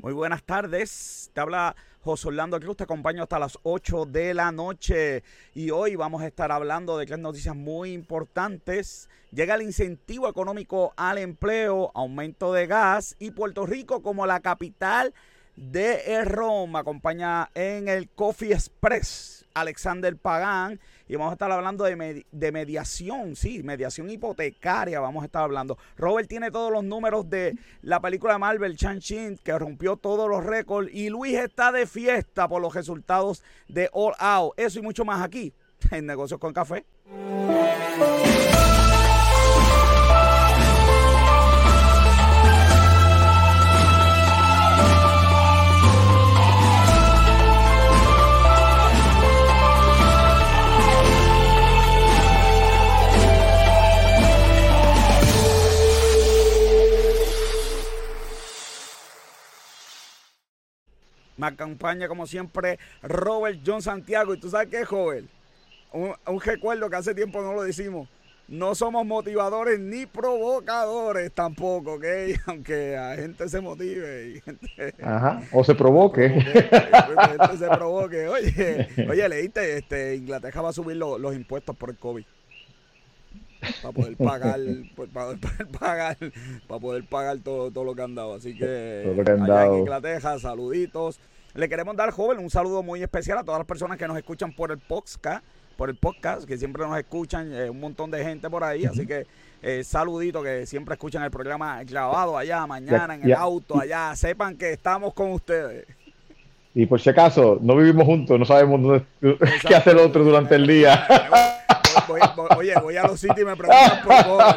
Muy buenas tardes. Te habla José Orlando Cruz. Te acompaño hasta las 8 de la noche. Y hoy vamos a estar hablando de tres noticias muy importantes. Llega el incentivo económico al empleo, aumento de gas y Puerto Rico como la capital de Roma. acompaña en el Coffee Express Alexander Pagán y vamos a estar hablando de, de, mediación, sí, mediación hipotecaria, vamos a estar hablando. Robert tiene todos los números de la película de Marvel, Chan-Chin, que rompió todos los récords, y Luis está de fiesta por los resultados de All Out. Eso y mucho más aquí en Negocios con Café. Me acompaña como siempre Robert John Santiago. ¿Y tú sabes qué, joven? Un, recuerdo que hace tiempo no lo decimos. No somos motivadores ni provocadores tampoco, ¿ok? Aunque a gente se motive y gente... Ajá, o se provoque. gente se provoque. Oye, oye, leíste, este, Inglaterra va a subir los impuestos por el COVID para poder pagar, pues, para poder pagar, para poder pagar todo, todo lo que han dado. Así que, allá en Inglaterra, saluditos. Le queremos dar, joven, un saludo muy especial a todas las personas que nos escuchan por el podcast, por el podcast, que siempre nos escuchan, eh, un montón de gente por ahí. Así que eh, saludito que siempre escuchan el programa grabado allá, mañana, en el auto, allá. Sepan que estamos con ustedes. Y por si acaso, no vivimos juntos, no sabemos dónde, qué hace el otro durante el día. oye, voy a los sitios y me preguntan por favor.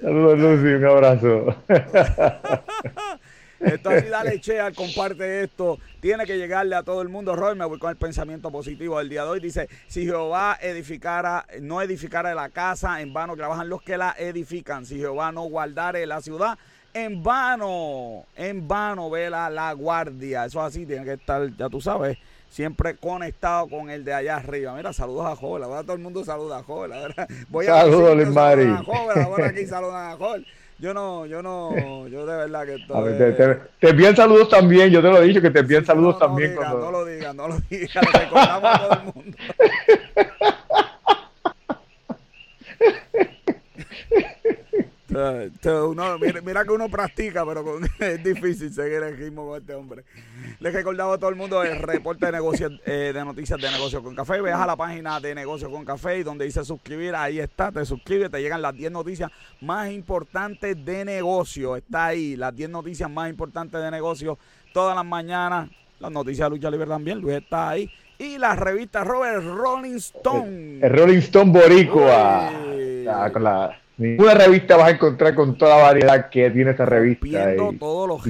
Saludos, Lucy, un abrazo. Esto así, dale chea, comparte esto. Tiene que llegarle a todo el mundo. Roy, me voy con el pensamiento positivo del día de hoy. Dice, si Jehová edificara, no edificara la casa, en vano trabajan los que la edifican. Si Jehová no guardare la ciudad, en vano, en vano vela la guardia. Eso así tiene que estar, ya tú sabes, siempre conectado con el de allá arriba. Mira, saludos a Joel. Ahora todo el mundo saluda a Joel. Voy a saludos, Luis Mari. Ahora aquí saludan a Joel. Yo no, yo no, yo de verdad que estoy... te, te, te, envían saludos también, yo te lo he dicho que te envían saludos también. No lo digan, no lo digan, lo recordamos a todo el mundo. mira, que uno practica, pero es difícil seguir el ritmo con este hombre. Les recordaba a todo el mundo el reporte de negocios eh, de noticias de negocios con café. Ve a la página de negocios con café y donde dice suscribir, ahí está, te suscribes, te llegan las 10 noticias más importantes de negocio. Está ahí, las 10 noticias más importantes de negocio todas las mañanas. Las noticias de lucha libre también, Luis está ahí. Y la revista Robert Rolling Stone. El, Rolling Stone Boricua. Ah, con la Ninguna revista vas a encontrar con toda la variedad que tiene esta revista. Y,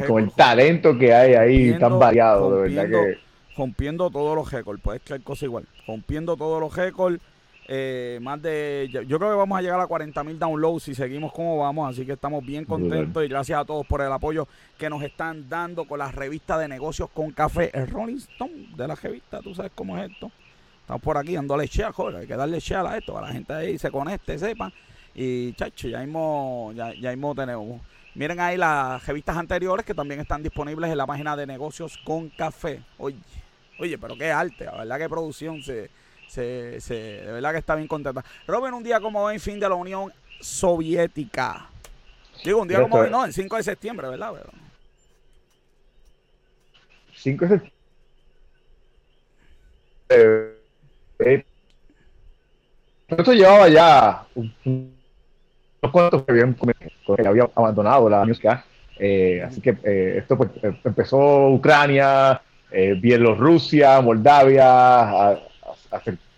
con el talento que hay ahí tan variado, de verdad que. Rompiendo todos los récords, puedes creer cosa igual. Rompiendo todos los récords. Eh, más de. Yo creo que vamos a llegar a 40 mil downloads si seguimos como vamos. Así que estamos bien contentos y gracias a todos por el apoyo que nos están dando con la revista de negocios con café. El Rolling Stone de la revista, tú sabes cómo es esto. Estamos por aquí dándole share, joder. Hay que darle share a esto, para la gente ahí se conecte, sepan y chacho, ya mismo, ya, ya mismo tenemos. Miren ahí las revistas anteriores que también están disponibles en la página de negocios con café. Oye, oye, pero qué arte, la verdad que producción se, se, se de verdad que está bien contenta. Robin, un día como hoy, fin de la Unión Soviética. Digo, un día como hoy, no, el 5 de septiembre, ¿verdad? 5 de septiembre. Eh, eh, esto llevaba ya cuantos que habían, que había abandonado la música. Eh, así que eh, esto pues, eh, empezó Ucrania, Bielorrusia, Moldavia,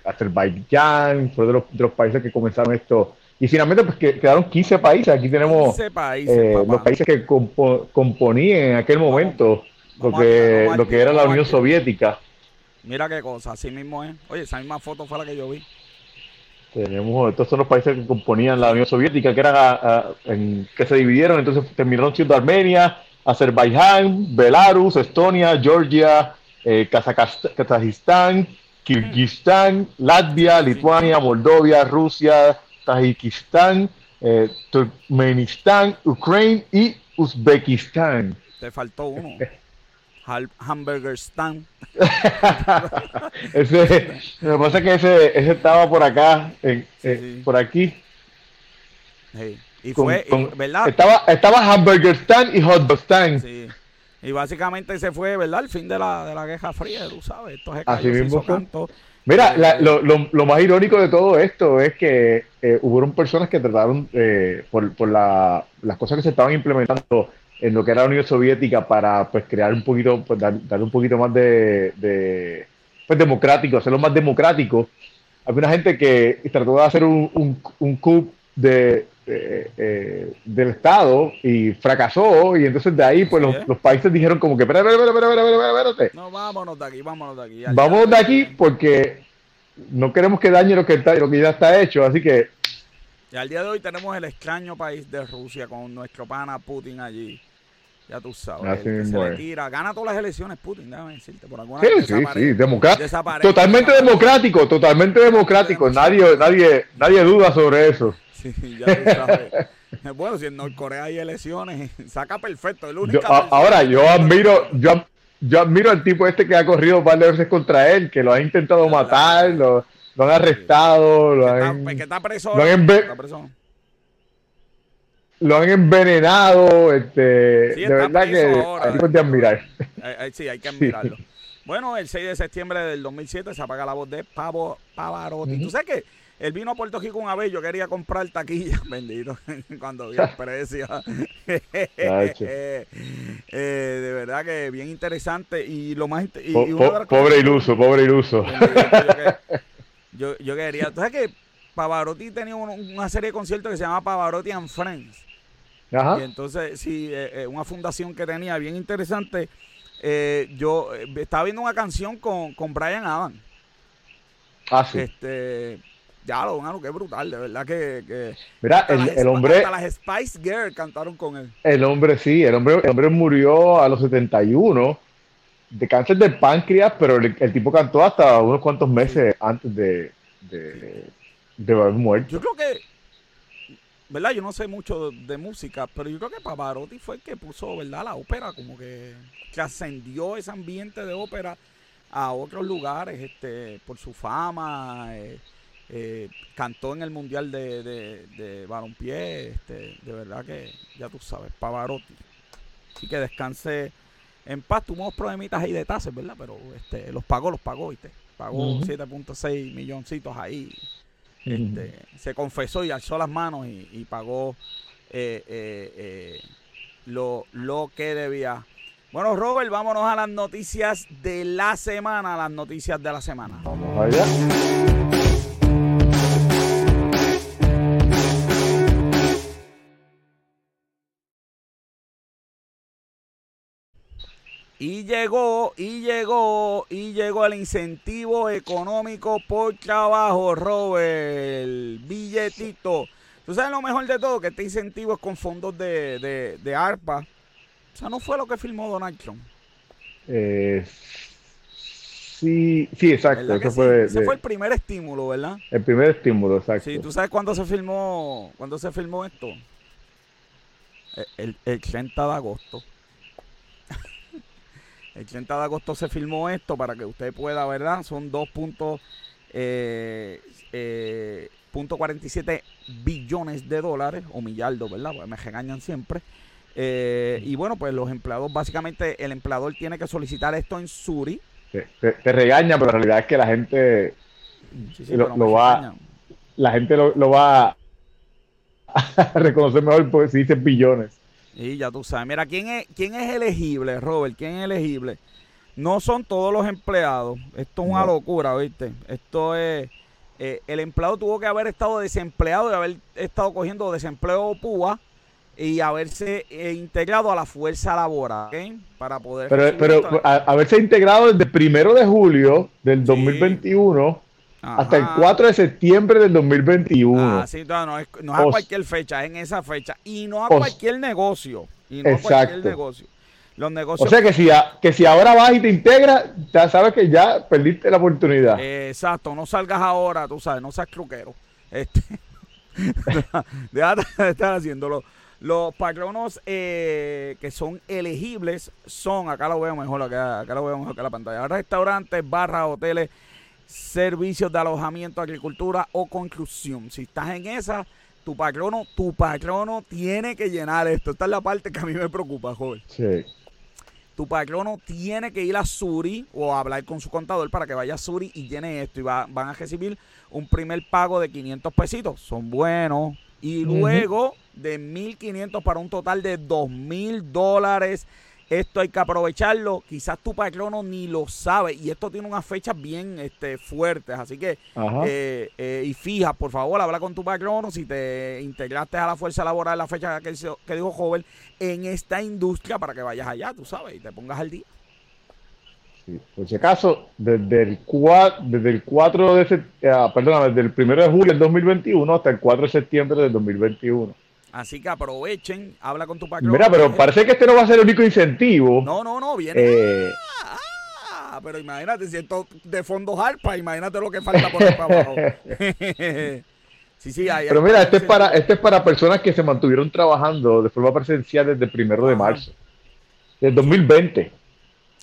Azerbaiyán, fue de los, de los países que comenzaron esto. Y finalmente pues que quedaron 15 países. Aquí tenemos los países que componían en aquel momento lo que, lo que era la Unión Soviética. Mira qué cosa, así mismo es. Oye, esa misma foto fue la que yo vi. Tenemos, estos son los países que componían la Unión Soviética, que eran en, que se dividieron, entonces terminaron siendo Armenia, Azerbaiyán, Belarus, Estonia, Georgia, eh, Kazajistán, Kirguistán, Latvia, Lituania, Moldovia, Rusia, Tajikistán, eh, Turkmenistán, Ucrania y Uzbekistán. Te faltó uno. Hamburgerstan. ese, lo que pasa es que ese, ese estaba por acá, eh, por aquí. Y fue, ¿verdad? Estaba, estaba Hamburgerstan y Hotdogstan. Sí. Y básicamente se fue, ¿verdad? El fin de la, de la Guerra Fría, tú sabes. Esto Así mismo Mira, eh, lo, lo, lo, más irónico de todo esto es que eh, hubo personas que trataron, eh, por, por la, las cosas que se estaban implementando en lo que era la Unión Soviética para pues crear un poquito, pues dar, un poquito más de, de, pues democrático, hacerlo más democrático. Había una gente que trató de hacer un, un, un coup de, eh, eh, del Estado y fracasó y entonces de ahí pues los, países dijeron como que espérate, espérate, No, vámonos de aquí, vámonos de aquí. Vámonos de aquí porque no queremos que dañe lo que, está, lo que ya está hecho, así que... Y al día de hoy tenemos el extraño país de Rusia con nuestro pana Putin allí. Ya tú sabes. se Gana todas las elecciones Putin, déjame decirte. Por alguna sí, sí, sí. totalmente democrático, totalmente democrático. Nadie, nadie, nadie duda sobre eso. bueno, si en Norcorea hay elecciones, saca perfecto. ahora, yo admiro, yo, yo admiro al tipo este que ha corrido un par de veces contra él, que lo ha intentado matar, lo, lo han arrestado, lo han, que está preso, lo han envenenado, este, de verdad que hay que admirar. sí, hay que admirarlo. Bueno, el 6 de septiembre del 2007 se apaga la voz de Pavo Pavarotti. ¿Tú sabes qué? Él vino a Puerto Rico una vez, yo quería comprar taquilla, bendito, cuando vi el precio. Eh, de verdad que bien interesante y lo más... Y, pobre iluso, pobre iluso. Yo, yo, quería... ¿Tú sabes que Pavarotti tenía una serie de conciertos que se llama Pavarotti and Friends? Ajá. Y entonces, sí, eh, eh, una fundación que tenía bien interesante. yo estaba viendo una canción con, con Brian Adams. Ah, sí. Este, ya, lo bueno, qué brutal, de verdad que... Mira, el, hombre... Hasta las Spice Girls cantaron con él. El hombre, sí, el hombre, el hombre murió a los 71 de cáncer de páncreas, pero el, tipo cantó hasta unos cuantos meses antes de, de, haber muerto. Yo creo que, ¿verdad? Yo no sé mucho de, música, pero yo creo que Pavarotti fue el que puso, ¿verdad? La ópera, como que, que ascendió ese ambiente de ópera a otros lugares, este, por su fama, eh, eh, cantó en el Mundial de, de, de Balompié, este, de verdad que ya tú sabes, Pavarotti. Así que descanse en paz. Tuvimos problemitas ahí de tasas, ¿verdad? Pero este, los pagó, los pagó, ¿viste? Pagó 7.6 milloncitos ahí. Este, se confesó y alzó las manos y, pagó eh, eh, lo, lo que debía. Bueno, Robert, vámonos a las noticias de la semana, las noticias de la semana. Vamos allá. Y llegó, y llegó, y llegó el incentivo económico por trabajo, Robert. Billetito. Tú sabes lo mejor de todo, que este incentivo es con fondos de, de, ARPA. O sea, no fue lo que firmó Donald Trump. Eh, sí, sí, exacto. Ese, fue, Ese fue el primer estímulo, ¿verdad? El primer estímulo, exacto. Sí, ¿tú sabes cuándo se firmó, cuándo se firmó esto? El, el 30 de agosto. El 30 de agosto se filmó esto para que usted pueda, ¿verdad? Son 2.47 eh, eh, billones de dólares, o millardos, ¿verdad? Porque me regañan siempre. Eh, y bueno, pues los empleados, básicamente el empleador tiene que solicitar esto en Suri. Te, regaña, pero la realidad es que la gente lo, va, la gente lo, va a reconocer mejor porque si dice billones. Y ya tú sabes. Mira, ¿quién es, quién es elegible, Robert? ¿Quién es elegible? No son todos los empleados. Esto es una locura, ¿viste? Esto es... Eh, el empleado tuvo que haber estado desempleado y haber estado cogiendo desempleo púa y haberse eh, integrado a la fuerza laboral. Para poder... Pero, pero haberse integrado desde primero de julio del 2021 hasta el 4 de septiembre del 2021. Ah, sí, no, es, no es a cualquier fecha, es en esa fecha. Y no a cualquier negocio. Y no a cualquier negocio. Los negocios. O sea que si, que si ahora vas y te integras, ya sabes que ya perdiste la oportunidad. exacto, no salgas ahora, tú sabes, no seas truquero. Este, Déjate de estar haciéndolo. Los patronos eh, que son elegibles son, acá lo veo mejor, acá, acá lo veo mejor que la pantalla, restaurantes, barras, hoteles, servicios de alojamiento, agricultura o construcción. Si estás en esa, tu patrono, tu patrono tiene que llenar esto. Esta es la parte que a mí me preocupa, joven. Sí. Tu patrono tiene que ir a Suri o hablar con su contador para que vaya a Suri y llene esto. Y va, van a recibir un primer pago de 500 pesitos. Son buenos. Y luego de 1.500 para un total de 2.000 dólares esto hay que aprovecharlo. Quizás tu patrono ni lo sabe. Y esto tiene unas fechas bien este, fuertes. Así que, eh, eh, y fija, por favor, habla con tu patrono. Si te integraste a la fuerza laboral, la fecha que, que dijo Joven, en esta industria para que vayas allá, tú sabes, y te pongas al día. Sí. Por si acaso, desde el 4, desde el 4 de septiembre, perdón, desde el 1 de julio del 2021 hasta el 4 de septiembre del 2021 Así que aprovechen, habla con tu patrón. Mira, pero parece que este no va a ser el único incentivo. No, no, no, viene. Eh, ah, pero imagínate, si esto de fondo harpa, imagínate lo que falta por ahí para abajo. sí, sí, hay, Pero mira, este es, para, este es para personas que se mantuvieron trabajando de forma presencial desde el primero de marzo, del 2020.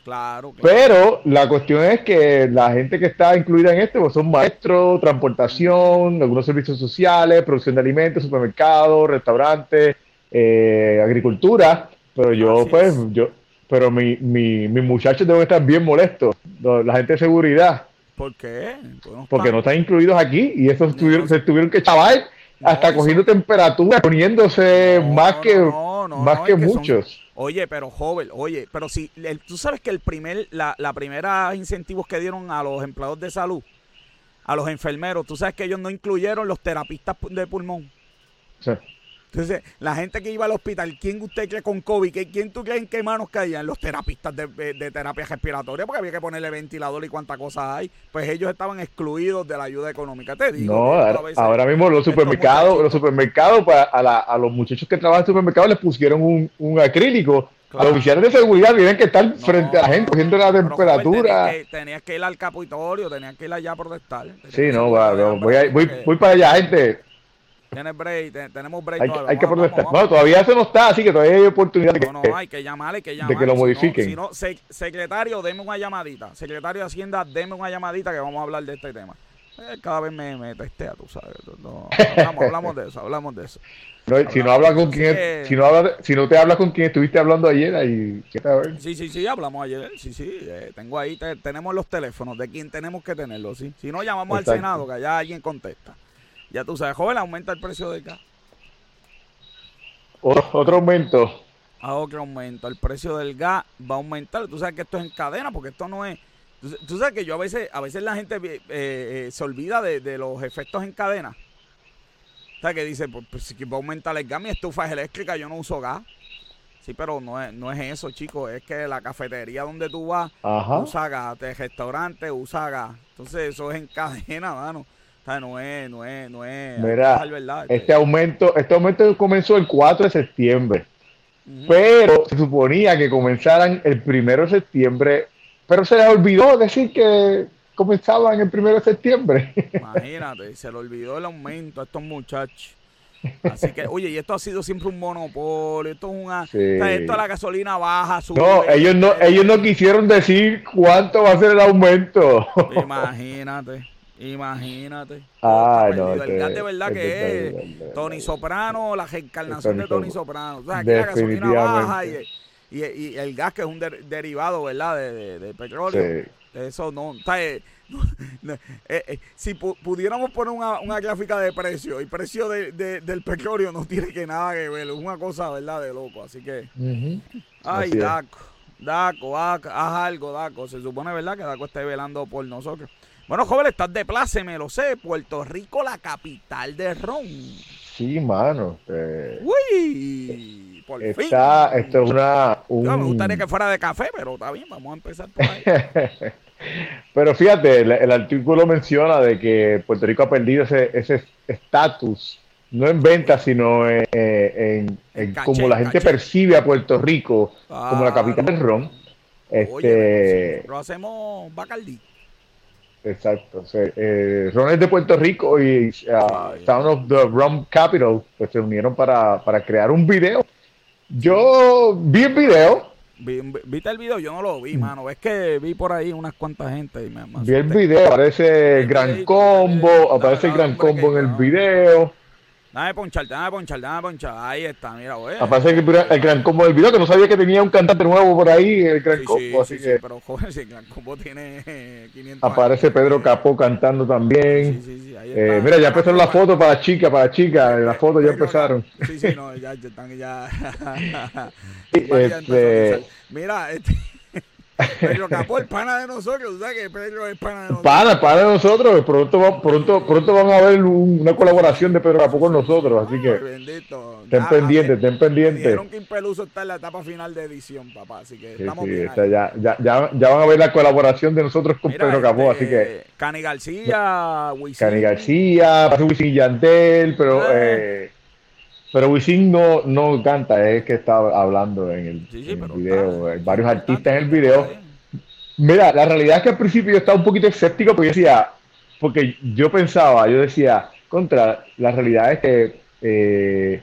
Claro, Pero la cuestión es que la gente que está incluida en esto pues son maestros, transportación, algunos servicios sociales, producción de alimentos, supermercados, restaurantes, eh, agricultura. Pero yo, pues, yo, pero mi, mi, mis muchachos deben estar bien molestos, la gente de seguridad. ¿Por qué? Porque no están incluidos aquí y esos se tuvieron que chaval hasta cogiendo temperatura, poniéndose más que, más que, muchos. Oye, pero joven, oye, pero si tú sabes que el primer, la, la primera incentivos que dieron a los empleados de salud, a los enfermeros, tú sabes que ellos no incluyeron los terapistas de pulmón. Sí. Entonces, la gente que iba al hospital, ¿quién usted cree con COVID? ¿Quién tú crees en qué manos caían? Los terapistas de, terapia respiratoria, porque había que ponerle ventilador y cuántas cosas hay. Pues ellos estaban excluidos de la ayuda económica. Te digo. No, ahora mismo los supermercados, los supermercados, para a, los muchachos que trabajan en supermercados les pusieron un, acrílico. A los oficiales de seguridad tienen que estar frente a la gente, cogiendo la temperatura. Tenías que, ir al capitorio, tenías que ir allá a protestar. Sí, no, voy, voy, voy para allá, gente Tienes break, tenemos break. Hay, que protestar. No, todavía eso no está, así que todavía hay oportunidad de que, no, no, hay que llamar, hay que llamar. De que lo modifiquen. Si no, secretario, deme una llamadita. Secretario de Hacienda, deme una llamadita que vamos a hablar de este tema. Eh, cada vez me, me testea, tú sabes. hablamos, hablamos, de eso, hablamos de eso. si no hablas con quien, si no habla, si no te hablas con quien estuviste hablando ayer, ahí, Sí, sí, sí, hablamos ayer, sí, sí, eh, tengo ahí, tenemos los teléfonos de quien tenemos que tenerlos, sí. Si no llamamos al Senado, que allá alguien contesta. Ya tú sabes, joven, aumenta el precio del gas. Otro aumento. Ah, otro aumento. El precio del gas va a aumentar. Tú sabes que esto es en cadena, porque esto no es. Tú, sabes que yo a veces, a veces la gente eh, eh, se olvida de, los efectos en cadena. O sea, que dice, pues, pues, si va a aumentar el gas, mi estufa es eléctrica, yo no uso gas. Sí, pero no es, no es eso, chicos. Es que la cafetería donde tú vas usa gas, el restaurante usa gas. Entonces, eso es en cadena, mano no es, no es, no es. Mira, este aumento, este aumento comenzó el 4 de septiembre. Pero se suponía que comenzaran el 1 de septiembre. Pero se les olvidó decir que comenzaban el 1 de septiembre. Imagínate, se le olvidó el aumento a estos muchachos. Así que, oye, y esto ha sido siempre un monopolio, esto es una, esto la gasolina baja, sube. No, ellos no, ellos no quisieron decir cuánto va a ser el aumento. Imagínate. Imagínate. Ah, no, el gas de verdad que es Tony Soprano, la reencarnación de Tony Soprano. O sea, aquí la gasolina baja y, y, el gas que es un derivado, ¿verdad? De, de, petróleo. Eso no. Eh, eh, eh, si pudiéramos poner una, una, gráfica de precio, el precio de, del petróleo no tiene que nada que ver. Es una cosa, ¿verdad? De loco. Así que. Ay, Daco. Daco, haz algo, Daco. Se supone, ¿verdad? Que Daco esté velando por nosotros. Bueno, joven, estás de place, me lo sé. Puerto Rico, la capital de ron. Sí, mano. Eh, Uy, por está, fin. Esto es una. me gustaría que fuera de café, pero está bien, vamos a empezar por ahí. pero fíjate, el, artículo menciona de que Puerto Rico ha perdido ese estatus, no en venta, sino en, en, como la gente percibe a Puerto Rico como la capital del ron. Este, lo hacemos Bacardí. Exacto. Eh, Ron es de Puerto Rico y uh, Town of the Rum Capital pues, se unieron para, para crear un video. Yo vi el video, ¿Viste el video? Yo no lo vi, mm. mano. Es que vi por ahí unas cuantas gente. Y me, vi el video, aparece Gran Combo, aparece el Gran Combo en el video. Dame ponchar, dame ponchar, dame ponchar. Ahí está, mira, güey. Aparece el, gran combo del video, que no sabía que tenía un cantante nuevo por ahí, el gran combo. Sí, así que... pero joven, si el gran combo tiene 500 Aparece Pedro Capó cantando también. Sí, sí, sí. Ahí eh, mira, ya empezaron las fotos para chica, para chica. Las fotos ya empezaron. Sí, sí, no, ya, ya están ya. este... Mira, este. Pedro Capó, el pana de nosotros, ¿sabes que Pedro es pana de nosotros? Pana, pana de nosotros, pronto, pronto, pronto van a ver una colaboración de Pedro Capó con nosotros, así que bendito. ten pendiente, ten pendiente. Dijeron que Impeluso está en la etapa final de edición, papá, así que estamos bien ya, ya, ya, ya, van a ver la colaboración de nosotros con Pedro Capó, así que... Este, Cani García, Wisin. Cani García, Wisin y Yantel, pero... Eh, pero Wisin no, no canta, es que está hablando en el, video, Hay varios artistas en el video. Mira, la realidad es que al principio yo estaba un poquito escéptico porque yo decía, porque yo pensaba, yo decía, contra, la realidad es que eh,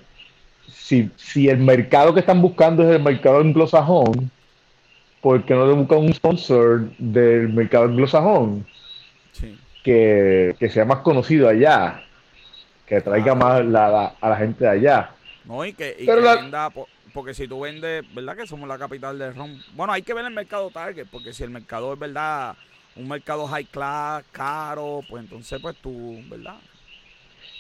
si, si el mercado que están buscando es el mercado anglosajón, ¿por qué no le buscan un sponsor del mercado anglosajón? Que, que sea más conocido allá que traiga más la, a la gente de allá. No, y que, venda, porque si tú vendes, ¿verdad? Que somos la capital de ron. Bueno, hay que ver el mercado target, porque si el mercado es, ¿verdad? Un mercado high class, caro, pues entonces, pues tú, ¿verdad?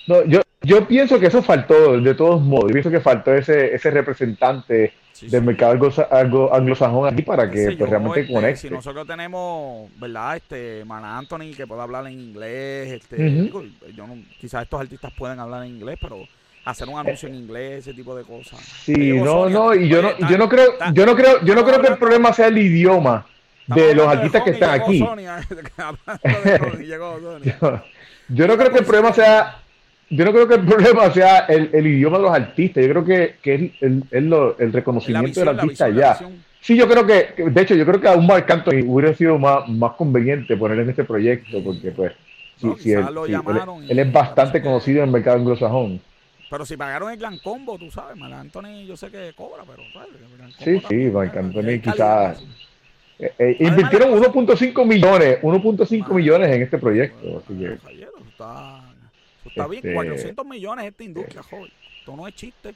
No, yo, yo pienso que eso faltó, de todos modos. Yo pienso que faltó ese, ese representante del mercado algo, anglosajón aquí para que pues, realmente este, conecte. Si nosotros tenemos, ¿verdad? Este, Mana Anthony que puede hablar en inglés, este, yo quizás estos artistas pueden hablar en inglés, pero hacer un anuncio en inglés, ese tipo de cosas. Sí, no, no, y yo no, yo no creo, yo no creo, yo no creo que el problema sea el idioma de los artistas que están aquí. yo no creo que el problema sea yo no creo que el problema sea el, el idioma de los artistas, yo creo que, que es el, el, el, reconocimiento del artista ya. Sí, yo creo que, de hecho, yo creo que a un Marc Anthony hubiera sido más, más conveniente poner en este proyecto, porque pues, sí, él, él, es bastante conocido en el mercado anglosajón. Pero si pagaron el Gran Combo, tú sabes, Marc Anthony yo sé que cobra, pero Sí, sí, Marc Anthony quizás... Eh, eh, invirtieron 1.5 millones, 1.5 millones en este proyecto. Así que... Está está bien, 400 este, millones esta industria, joven. Esto no es chiste.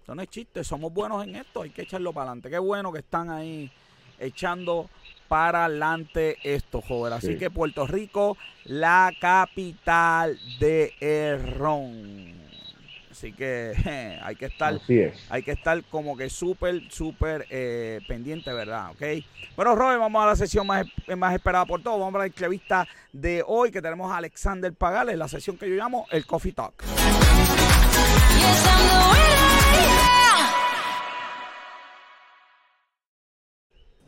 Esto no es chiste. Somos buenos en esto, hay que echarlo para adelante. Qué bueno que están ahí echando para adelante esto, joven. Así que Puerto Rico, la capital de Errón. Así que hay que estar, hay que estar como que súper, súper eh, pendiente, ¿verdad? ¿Ok? Bueno, Robert, vamos a la sesión más, más esperada por todos. Vamos a la entrevista de hoy que tenemos a Alexander Pagales, la sesión que yo llamo el Coffee Talk.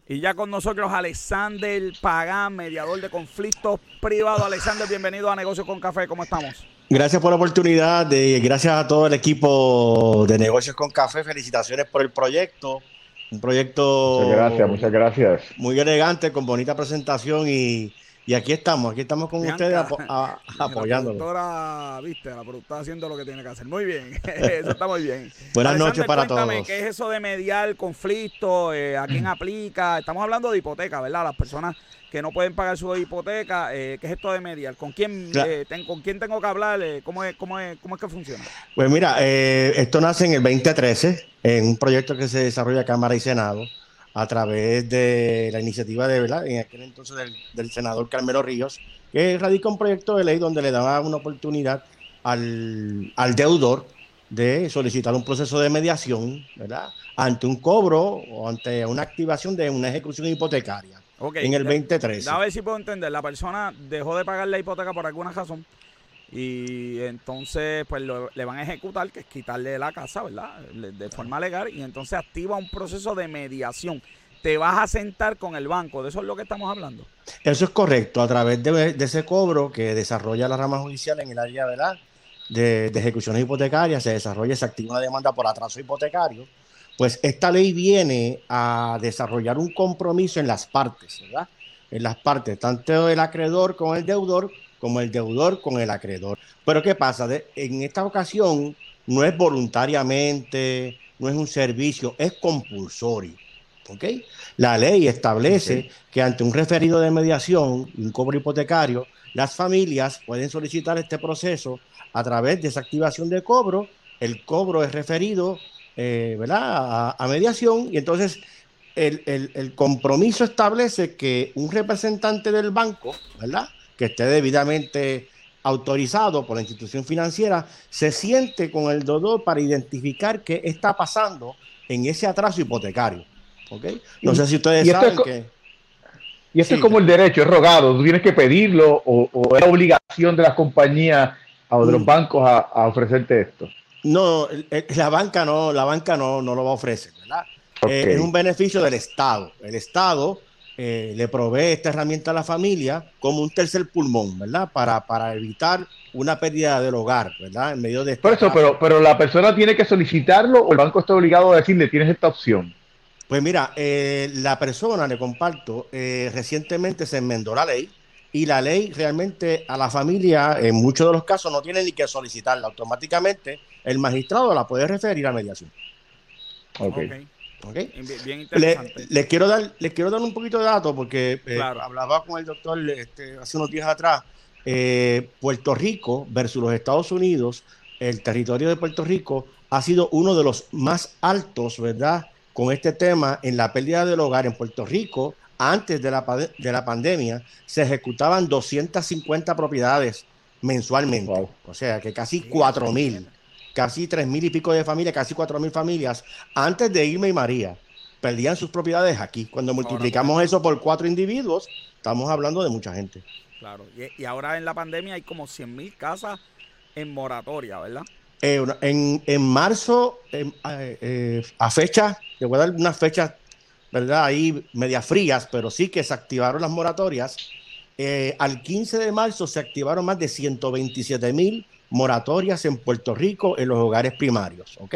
Y ya con nosotros Alexander Pagán, mediador de conflictos privados. Alexander, bienvenido a Negocios con Café. ¿Cómo estamos? Gracias por la oportunidad, de, gracias a todo el equipo de Negocios con Café, felicitaciones por el proyecto, un proyecto... Muchas gracias, muchas gracias. Muy elegante, con bonita presentación y, aquí estamos, aquí estamos con ustedes apoyándolo. La productora, viste, la productora haciendo lo que tiene que hacer. Muy bien, eso está muy bien. Buenas noches para todos. ¿Qué es eso de mediar conflicto? Eh, ¿A quién aplica? Estamos hablando de hipoteca, ¿verdad? Las personas que no pueden pagar su hipoteca. Eh, ¿Qué es esto de mediar? ¿Con quién, eh, ¿con quién tengo que hablar? Eh, ¿Cómo, es, cómo, es, ¿Cómo es que funciona? Pues mira, eh, esto nace en el 2013, en un proyecto que se desarrolla Cámara y Senado a través de la iniciativa de, ¿verdad? En aquel entonces del, senador Carmelo Ríos, que radica un proyecto de ley donde le daba una oportunidad al, al deudor de solicitar un proceso de mediación, ¿verdad? Ante un cobro o ante una activación de una ejecución hipotecaria en el 2013. A ver si puedo entender. La persona dejó de pagar la hipoteca por alguna razón y entonces pues le van a ejecutar, que es quitarle la casa, ¿verdad? De forma legal y entonces activa un proceso de mediación. Te vas a sentar con el banco, de eso es lo que estamos hablando. Eso es correcto, a través de, ese cobro que desarrolla la rama judicial en el área ¿verdad? De, de ejecuciones hipotecarias, se desarrolla, se activa una demanda por atraso hipotecario pues esta ley viene a desarrollar un compromiso en las partes, ¿verdad? en las partes, tanto el acreedor con el deudor, como el deudor con el acreedor. Pero ¿qué pasa? en esta ocasión no es voluntariamente, no es un servicio, es compulsorio. ¿okay? La ley establece que ante un referido de mediación y un cobro hipotecario, las familias pueden solicitar este proceso a través de esa activación de cobro. El cobro es referido eh, ¿verdad? A, mediación y entonces el, el, compromiso establece que un representante del banco, ¿verdad? Que esté debidamente autorizado por la institución financiera, se siente con el deudor para identificar qué está pasando en ese atraso hipotecario. No sé si ustedes saben que... Y esto es como el derecho, es rogado, tú tienes que pedirlo o, es obligación de las compañías o de los mm. bancos a, ofrecerte esto. No, la banca no, la banca no, no lo va a ofrecer, ¿verdad? Eh, es un beneficio del Estado. El Estado eh, le provee esta herramienta a la familia como un tercer pulmón, ¿verdad? Para, para evitar una pérdida del hogar, ¿verdad? En medio de Por eso, pero, pero la persona tiene que solicitarlo o el banco está obligado a decirle, tienes esta opción. Pues mira, eh, la persona, le comparto, eh, recientemente se enmendó la ley y la ley realmente a la familia, en muchos de los casos, no tiene ni que solicitarla. Automáticamente el magistrado la puede referir a mediación. Ok. Okay. Bien interesante. Les quiero dar, les quiero dar un poquito de datos porque eh, hablaba con el doctor este, hace unos días atrás. Eh, Puerto Rico versus los Estados Unidos, el territorio de Puerto Rico ha sido uno de los más altos, ¿verdad? Con este tema en la pérdida del hogar en Puerto Rico, antes de la, de la pandemia, se ejecutaban 250 propiedades mensualmente. O sea que casi 4 mil casi tres mil y pico de familias, casi cuatro mil familias, antes de Irma y María, perdían sus propiedades aquí. Cuando multiplicamos eso por cuatro individuos, estamos hablando de mucha gente. Claro, y, ahora en la pandemia hay como 100 mil casas en moratoria, ¿verdad? Eh, en, marzo, eh, eh, a fecha, te voy a dar unas fechas, ¿verdad? Ahí medias frías, pero sí que se activaron las moratorias. al 15 de marzo se activaron más de 127 mil moratorias en Puerto Rico en los hogares primarios, ¿ok?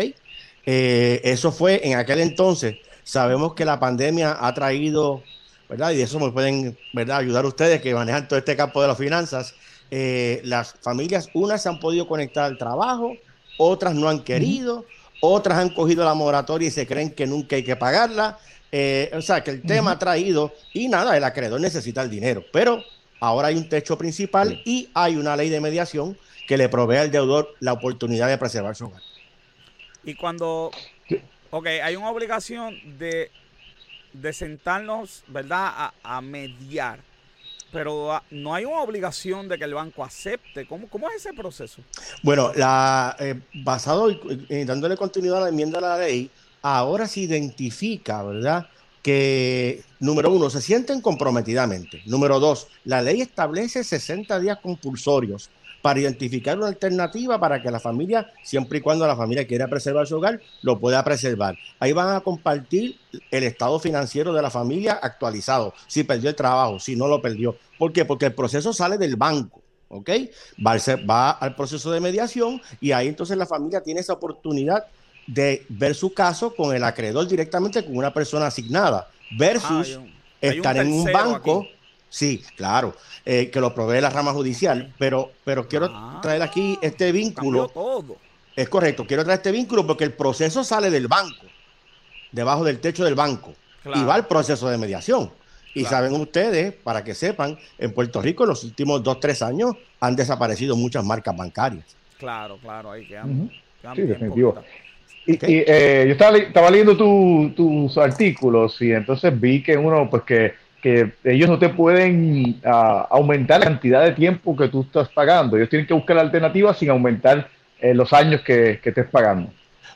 Eh, eso fue en aquel entonces. Sabemos que la pandemia ha traído, ¿verdad? Y eso me pueden, ¿verdad? Ayudar ustedes que manejan todo este campo de las finanzas. Eh, las familias, unas se han podido conectar al trabajo, otras no han querido, otras han cogido la moratoria y se creen que nunca hay que pagarla. Eh, o sea, que el tema ha traído, y nada, el acreedor necesita el dinero, pero ahora hay un techo principal y hay una ley de mediación que le provee al deudor la oportunidad de preservar su hogar. Y cuando, ok, hay una obligación de, de sentarnos, ¿verdad?, a, mediar. Pero no hay una obligación de que el banco acepte. ¿Cómo, cómo es ese proceso? Bueno, la, eh, basado y dándole continuidad a la enmienda a la ley, ahora se identifica, ¿verdad? que, número uno, se sienten comprometidamente. Número dos, la ley establece 60 días compulsorios para identificar una alternativa para que la familia, siempre y cuando la familia quiera preservar su hogar, lo pueda preservar. Ahí van a compartir el estado financiero de la familia actualizado, si perdió el trabajo, si no lo perdió. ¿Por qué? Porque el proceso sale del banco. ¿ok? Va, va al proceso de mediación y ahí entonces la familia tiene esa oportunidad de ver su caso con el acreedor directamente con una persona asignada versus ah, estar en un banco. Sí, claro. Eh, que lo provee la rama judicial, pero, pero quiero ah, traer aquí este vínculo. Todo. Es correcto, quiero traer este vínculo porque el proceso sale del banco, debajo del techo del banco, y va al proceso de mediación. Y saben ustedes, para que sepan, en Puerto Rico en los últimos dos, tres años han desaparecido muchas marcas bancarias. Claro, claro, ahí quedan. sí, definitivo. Y, eh, yo estaba, estaba leyendo tus artículos y entonces vi que uno, pues que que ellos no te pueden ah, aumentar la cantidad de tiempo que tú estás pagando. Ellos tienen que buscar la alternativa sin aumentar eh, los años que, que, estés pagando.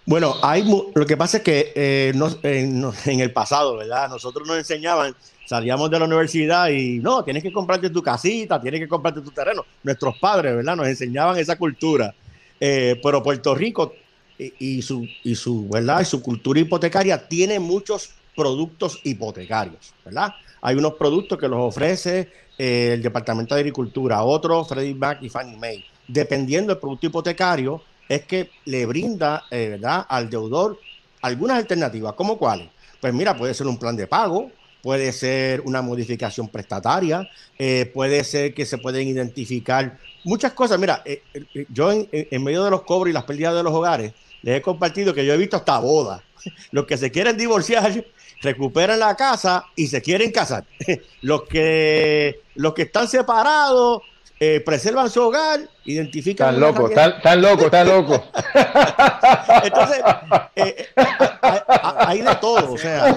Bueno, hay lo que pasa es que eh, en, el pasado, ¿verdad? Nosotros nos enseñaban, salíamos de la universidad y no, tienes que comprarte tu casita, tienes que comprarte tu terreno. Nuestros padres, ¿verdad? Nos enseñaban esa cultura. Eh, pero Puerto Rico y, su, y, su, ¿verdad? y su cultura hipotecaria tiene muchos productos hipotecarios, ¿verdad? Hay unos productos que los ofrece eh, el Departamento de Agricultura, otros Freddie Mac y Fannie Mae. Dependiendo del producto hipotecario, es que le brinda eh, ¿verdad? al deudor algunas alternativas. ¿Cómo cuáles? Pues mira, puede ser un plan de pago, puede ser una modificación prestataria, eh, puede ser que se pueden identificar muchas cosas. Mira, eh, eh, yo en, medio de los cobros y las pérdidas de los hogares, les he compartido que yo he visto hasta bodas. Los que se quieren divorciar recuperan la casa y se quieren casar. Los que, los que están separados eh, preservan su hogar, identifican. Están locos, están locos, están locos. Entonces, eh, eh, hay, de todo, o sea.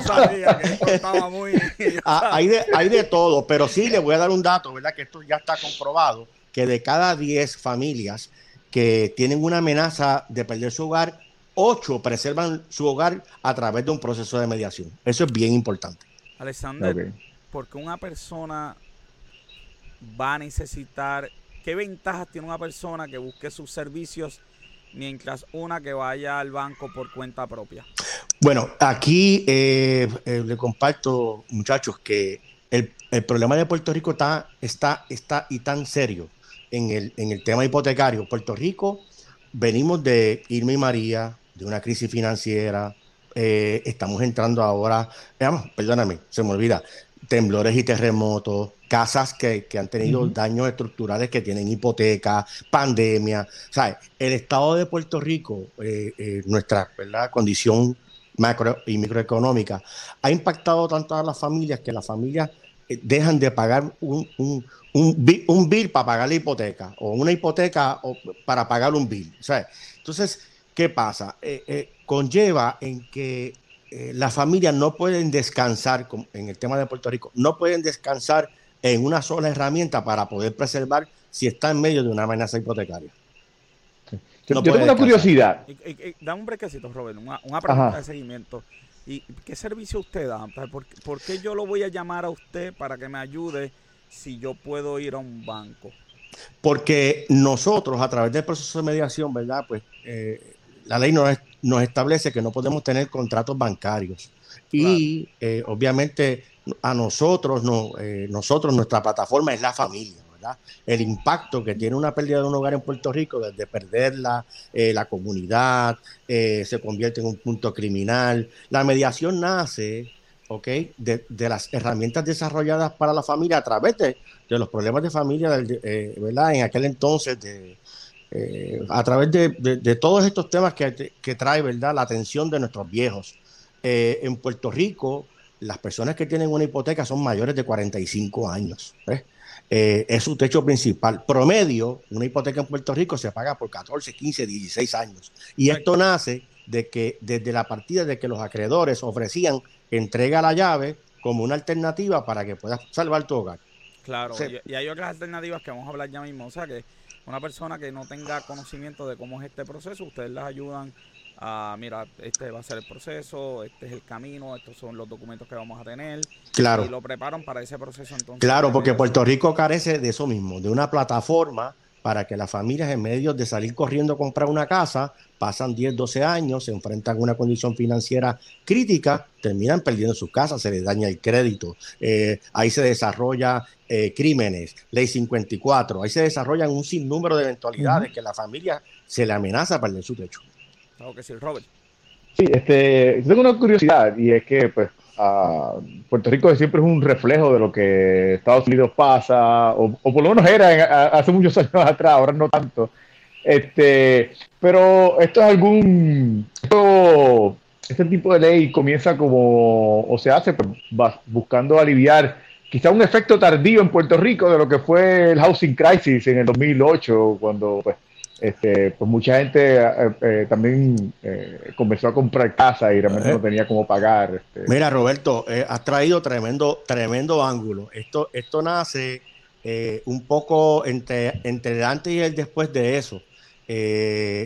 hay, de, hay de todo, pero sí le voy a dar un dato, ¿verdad? Que esto ya está comprobado, que de cada 10 familias que tienen una amenaza de perder su hogar, 8 preservan su hogar a través de un proceso de mediación. Eso es bien importante. Alexander, porque una persona va a necesitar, qué ventajas tiene una persona que busque sus servicios mientras una que vaya al banco por cuenta propia? Bueno, aquí eh, eh, le comparto, muchachos, que el, problema de Puerto Rico está, está, está y tan serio en el, en el tema hipotecario. Puerto Rico, venimos de Irma y María, de una crisis financiera, eh, estamos entrando ahora, perdóname, se me olvida, temblores y terremotos, casas que, han tenido daños estructurales, que tienen hipoteca, pandemia. ¿sabes? El Estado de Puerto Rico, eh, eh, nuestra condición macro y microeconómica, ha impactado tanto a las familias que las familias eh, dejan de pagar un, un, un, bill, para pagar la hipoteca o una hipoteca para pagar un bill. ¿sabes? Entonces, ¿qué pasa? conlleva en que las familias no pueden descansar, en el tema de Puerto Rico, no pueden descansar en una sola herramienta para poder preservar si está en medio de una amenaza hipotecaria. Yo, tengo una curiosidad. da un brequecito, Robert, una, pregunta de seguimiento. ¿Y qué servicio usted da? ¿Por, qué yo lo voy a llamar a usted para que me ayude si yo puedo ir a un banco? Porque nosotros, a través del proceso de mediación, ¿verdad? Pues eh, la ley nos, nos, establece que no podemos tener contratos bancarios. Y eh, obviamente a nosotros, no, eh, nosotros, nuestra plataforma es la familia, El impacto que tiene una pérdida de un hogar en Puerto Rico, desde perderla, eh, la comunidad, eh, se convierte en un punto criminal. La mediación nace, ¿ok? De, las herramientas desarrolladas para la familia a través de, los problemas de familia, ¿verdad? En aquel entonces, a través de, todos estos temas que, trae, ¿verdad? La atención de nuestros viejos. en Puerto Rico, las personas que tienen una hipoteca son mayores de 45 años. Eh, es su techo principal. Promedio, una hipoteca en Puerto Rico se paga por 14, 15, 16 años. Y esto nace de que desde la partida de que los acreedores ofrecían entrega la llave como una alternativa para que puedas salvar tu hogar. Claro, y, hay otras alternativas que vamos a hablar ya mismo. O sea que una persona que no tenga conocimiento de cómo es este proceso, ustedes las ayudan Ah, mira, este va a ser el proceso, este es el camino, estos son los documentos que vamos a tener. Claro. Y lo preparan para ese proceso entonces. Claro, porque Puerto Rico carece de eso mismo, de una plataforma para que las familias en medio de salir corriendo a comprar una casa, pasan 10, 12 años, se enfrentan a una condición financiera crítica, terminan perdiendo sus casas, se les daña el crédito, eh, ahí se desarrolla eh, crímenes, ley 54, ahí se desarrollan un sinnúmero de eventualidades que la familia se le amenaza a perder su techo. Tengo que Robert. Sí, este, tengo una curiosidad y es que pues Puerto Rico siempre es un reflejo de lo que Estados Unidos pasa, o, por lo menos era hace muchos años atrás, ahora no tanto. Este, pero esto es algún, este tipo de ley comienza como, o se hace pues, buscando aliviar quizá un efecto tardío en Puerto Rico de lo que fue el housing crisis en el 2008, cuando pues este, pues mucha gente eh, eh, también eh, comenzó a comprar casa y realmente no tenía cómo pagar. Este. Mira, Roberto, has traído tremendo, tremendo ángulo. Esto, esto nace un poco entre, entre el antes y el después de eso.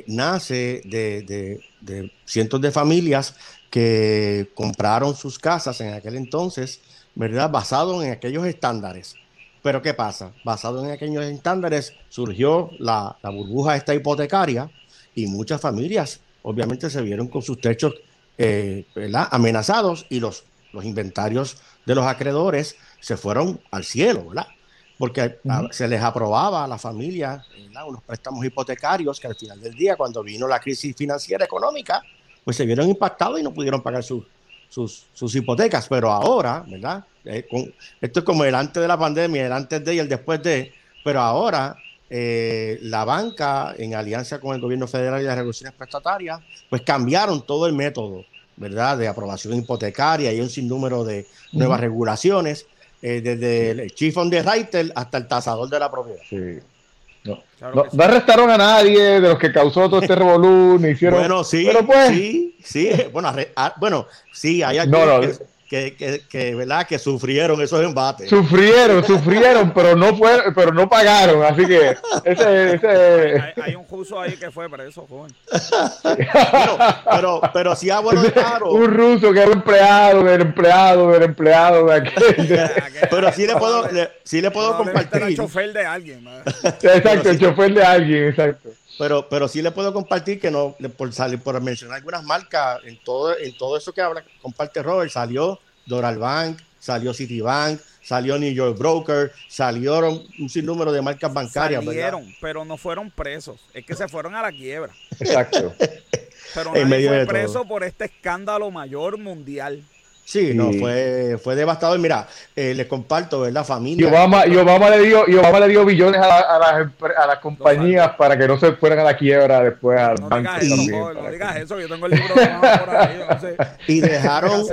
nace de, de cientos de familias que compraron sus casas en aquel entonces, ¿verdad? Basado en aquellos estándares. Pero ¿qué pasa? Basado en aquellos estándares surgió la, burbuja esta hipotecaria y muchas familias obviamente se vieron con sus techos eh, amenazados y los, los inventarios de los acreedores se fueron al cielo, ¿verdad? Porque se les aprobaba a la familia unos préstamos hipotecarios que al final del día, cuando vino la crisis financiera económica, pues se vieron impactados y no pudieron pagar sus sus, sus hipotecas, pero ahora, ¿verdad? Eh, esto es como el antes de la pandemia, el antes de y el después de, pero ahora eh, la banca, en alianza con el gobierno federal y las regulaciones prestatarias, pues cambiaron todo el método, ¿verdad? De aprobación hipotecaria y un sinnúmero de nuevas regulaciones, eh, desde el chief on the writer hasta el tasador de la propiedad. Sí. No, no, arrestaron a nadie de los que causó todo este revolú, hicieron. Bueno, sí, pero pues, sí, sí. Bueno, ah, bueno, sí, hay algunos que, que, que, ¿verdad? que sufrieron esos embates. Sufrieron, sufrieron, pero no fue, pero no pagaron, así que ese, ese... Hay, hay, un ruso ahí que fue preso, joven. pero, pero, pero sí a bueno claro. Un ruso que era empleado, del empleado, del empleado de aquel. pero sí le puedo, le, sí le puedo compartir. El chofer de alguien. Exacto, el chofer de alguien, exacto. Pero, pero sí le puedo compartir que no, por salir, por mencionar algunas marcas, en todo, en todo eso que habla, comparte Robert, salió Doral Bank, salió Citibank, salió New York Broker, salieron un sinnúmero de marcas bancarias. Salieron, pero no fueron presos, es que se fueron a la quiebra. Exacto. Pero nadie fue preso por este escándalo mayor mundial. Sí, no, fue, fue devastador. Mira, eh, les comparto, ¿verdad? Familia. Y Obama, y Obama, le, dio, y Obama le dio billones a, a, las, a las compañías para que no se fueran a la quiebra después al no banco. Digas eso, no, digas eso, yo tengo el libro de por ahí. No sé y dejaron.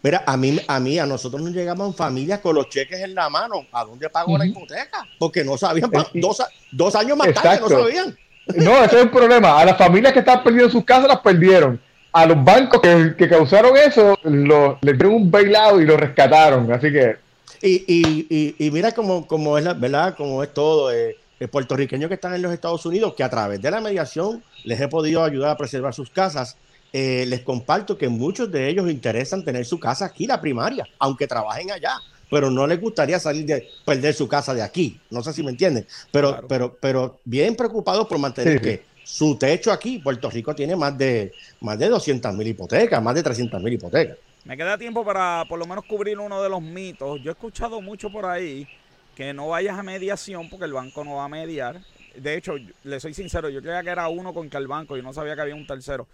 Mira, a mí, a mí, a nosotros nos llegamos en familias con los cheques en la mano. ¿A dónde pago la hipoteca? Porque no sabían. Dos, dos años más tarde no sabían. No, ese es el problema. A las familias que estaban perdiendo sus casas las perdieron a los bancos que, causaron eso, lo, les dieron un bailado y lo rescataron. Así que. Y, y, y, mira cómo, cómo, es la verdad, cómo es todo. Eh, puertorriqueños que están en los Estados Unidos, que a través de la mediación les he podido ayudar a preservar sus casas. Eh, les comparto que muchos de ellos interesan tener su casa aquí, la primaria, aunque trabajen allá, pero no les gustaría salir de perder su casa de aquí. No sé si me entienden, pero, pero, pero bien preocupados por mantener que su techo aquí, Puerto Rico tiene más de, más de 200 mil hipotecas, más de 300 mil hipotecas. Me queda tiempo para por lo menos cubrir uno de los mitos. Yo he escuchado mucho por ahí que no vayas a mediación porque el banco no va a mediar. De hecho, le soy sincero, yo creía que era uno con que el banco, y no sabía que había un tercero.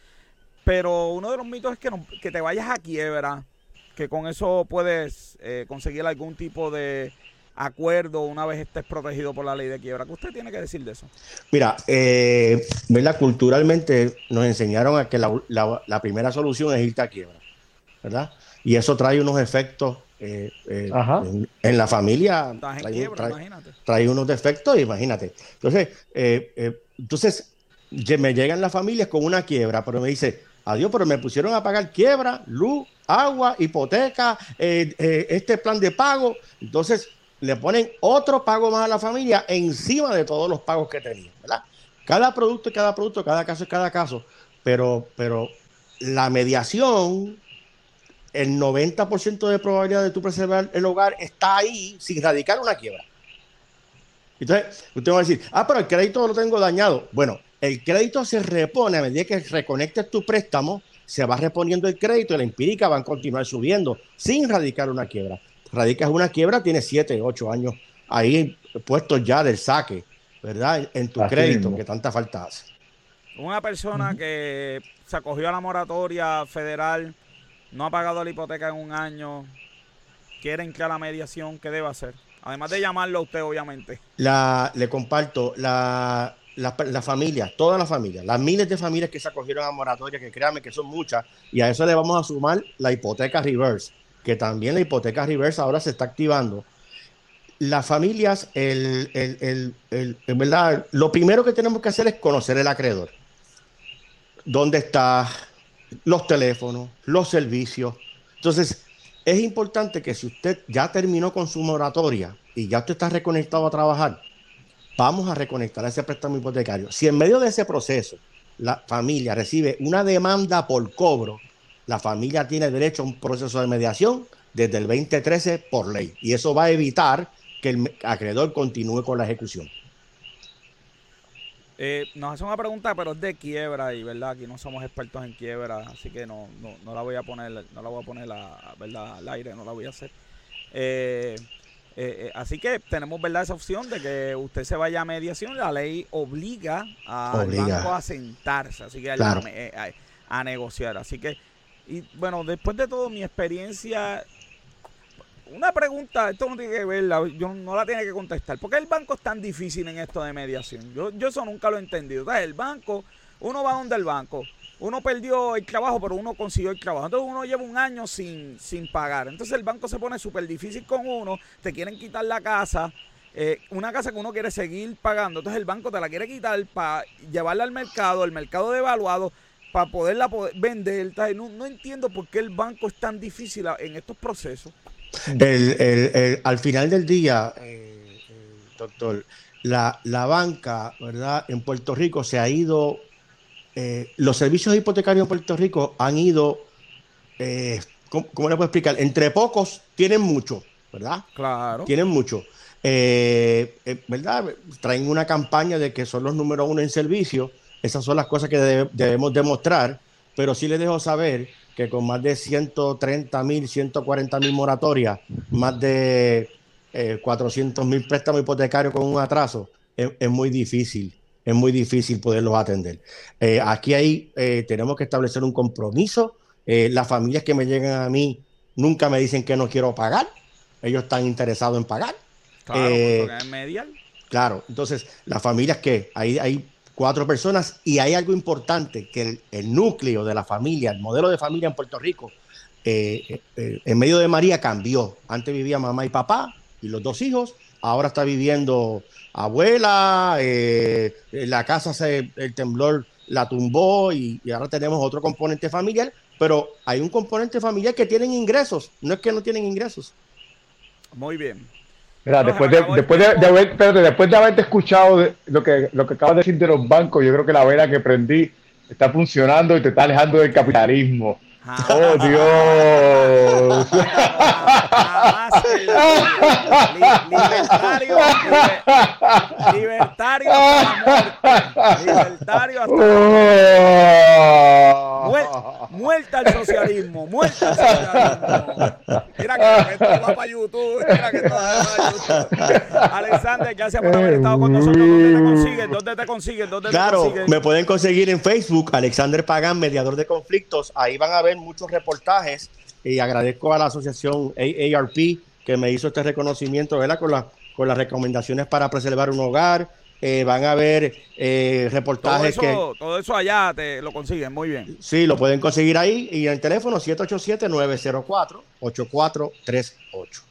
Pero uno de los mitos es que, que te vayas a quiebra, que con eso puedes eh, conseguir algún tipo de acuerdo una vez estés protegido por la ley de quiebra. ¿Qué usted tiene que decir de eso? Mira, eh, ¿verdad? culturalmente nos enseñaron a que la, primera solución es irte a quiebra, ¿verdad? Y eso trae unos efectos eh, eh, en, la familia. Trae, unos defectos, imagínate. Entonces, entonces me llegan las familias con una quiebra, pero me dice, adiós, pero me pusieron a pagar quiebra, luz, agua, hipoteca, este plan de pago. Entonces, le ponen otro pago más a la familia encima de todos los pagos que tenían, ¿verdad? Cada producto es cada producto, cada caso es cada caso, pero, pero la mediación, el 90% de probabilidad de tu preservar el hogar está ahí sin radicar una quiebra. Entonces, usted va a decir, ah, pero el crédito lo tengo dañado. Bueno, el crédito se repone a medida que reconectes tu préstamo, se va reponiendo el crédito y la empírica va a continuar subiendo sin radicar una quiebra radicas una quiebra, tienes 7, 8 años ahí puestos ya del saque, ¿verdad? En tu crédito, que tanta falta hace. Una persona que se acogió a la moratoria federal, no ha pagado la hipoteca en un año, quieren que a la mediación, ¿qué debe hacer? Además de llamarlo a usted, obviamente. La, le comparto, la, la, la, familia, toda la familia, las miles de familias que se acogieron a moratoria, que créanme que son muchas, y a eso le vamos a sumar la hipoteca reverse que también la hipoteca reversa ahora se está activando. Las familias, el, el, el, en verdad, lo primero que tenemos que hacer es conocer el acreedor. ¿Dónde está? Los teléfonos, los servicios. Entonces, es importante que si usted ya terminó con su moratoria y ya usted está reconectado a trabajar, vamos a reconectar ese préstamo hipotecario. Si en medio de ese proceso la familia recibe una demanda por cobro, la familia tiene derecho a un proceso de mediación desde el 2013 por ley. Y eso va a evitar que el acreedor continúe con la ejecución. Eh, nos hace una pregunta, pero es de quiebra y verdad, aquí no somos expertos en quiebra, así que no, no, la voy a poner, no la voy a poner ¿verdad? al aire, no la voy a hacer. Eh, eh, así que tenemos verdad esa opción de que usted se vaya a mediación, la ley obliga al banco a sentarse, así que a negociar. Así que Y bueno, después de todo, mi experiencia. Una pregunta, esto no tiene que ver, yo no la tiene que contestar. ¿Por qué el banco es tan difícil en esto de mediación? Yo, yo eso nunca lo he entendido. O el banco, uno va donde el banco, uno perdió el trabajo, pero uno consiguió el trabajo. Entonces uno lleva un año sin, sin pagar. Entonces el banco se pone súper difícil con uno, te quieren quitar la casa, eh, una casa que uno quiere seguir pagando. Entonces el banco te la quiere quitar para llevarla al mercado, el mercado devaluado para poderla poder vender. No, no, entiendo por qué el banco es tan difícil en estos procesos. al final del día, eh, eh, doctor, la, la, banca, ¿verdad? En Puerto Rico se ha ido, eh, los servicios hipotecarios en Puerto Rico han ido, ¿cómo, ¿cómo, le puedo explicar? Entre pocos tienen mucho, ¿verdad? Claro. Tienen mucho. ¿Verdad? Traen una campaña de que son los número uno en servicio esas son las cosas que debemos demostrar, pero sí les dejo saber que con más de 130 mil, 140 mil moratorias, más de 400 eh, mil préstamos hipotecarios con un atraso, es, muy difícil, es muy difícil poderlos atender. Eh, aquí ahí eh, tenemos que establecer un compromiso. las familias que me llegan a mí nunca me dicen que no quiero pagar, ellos están interesados en pagar. Claro, medial. Claro, entonces las familias que ahí, ahí cuatro personas y hay algo importante, que el, núcleo de la familia, el modelo de familia en Puerto Rico, eh, eh, en medio de María cambió. Antes vivía mamá y papá y los dos hijos, ahora está viviendo abuela, eh, la casa se, el temblor la tumbó y, y, ahora tenemos otro componente familiar, pero hay un componente familiar que tienen ingresos, no es que no tienen ingresos. Muy bien, Mira, después de, después de, haber, después de haberte escuchado lo que lo que acabas de decir de los bancos, yo creo que la vela que prendí está funcionando y te está alejando del capitalismo. Ah. ¡Oh, Dios! libertario, libertario hasta Libertario hasta oh. muerta al socialismo, muerta al socialismo. Mira que esto va para YouTube, mira que esto va para YouTube. Alexander, gracias por haber estado con nosotros. ¿Dónde te consiguen? ¿Dónde te consiguen? ¿Dónde claro, te consiguen? me pueden conseguir en Facebook, Alexander Pagan, mediador de conflictos. Ahí van a ver muchos reportajes y agradezco a la asociación AARP que me hizo este reconocimiento ¿verdad? Con, la, con las recomendaciones para preservar un hogar. Eh, van a ver eh, reportajes todo eso, que... Todo eso allá te lo consiguen, muy bien. Sí, lo pueden conseguir ahí y en el teléfono 787-904-8438.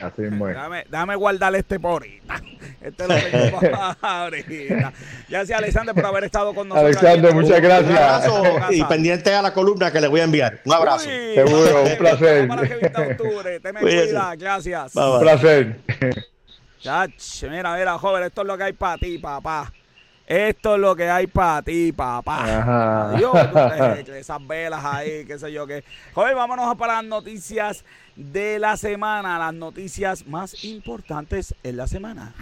Así es muy. Déjame, déjame guardar este por ahorita. Este lo tengo para ahorita. Gracias, Alexander, por haber estado con nosotros. Alexander, muchas gracias. y pendiente a la columna que le voy a enviar. Un abrazo. Seguro, un placer. Para que octubre. Te me cuida. Gracias. Un placer. Chach, mira, mira, joven, esto es lo que hay para ti, papá. Esto es lo que hay para ti, papá. Ajá. Adiós, esas velas ahí, qué sé yo qué. Joven, vámonos para las noticias de la semana, las noticias más importantes en la semana.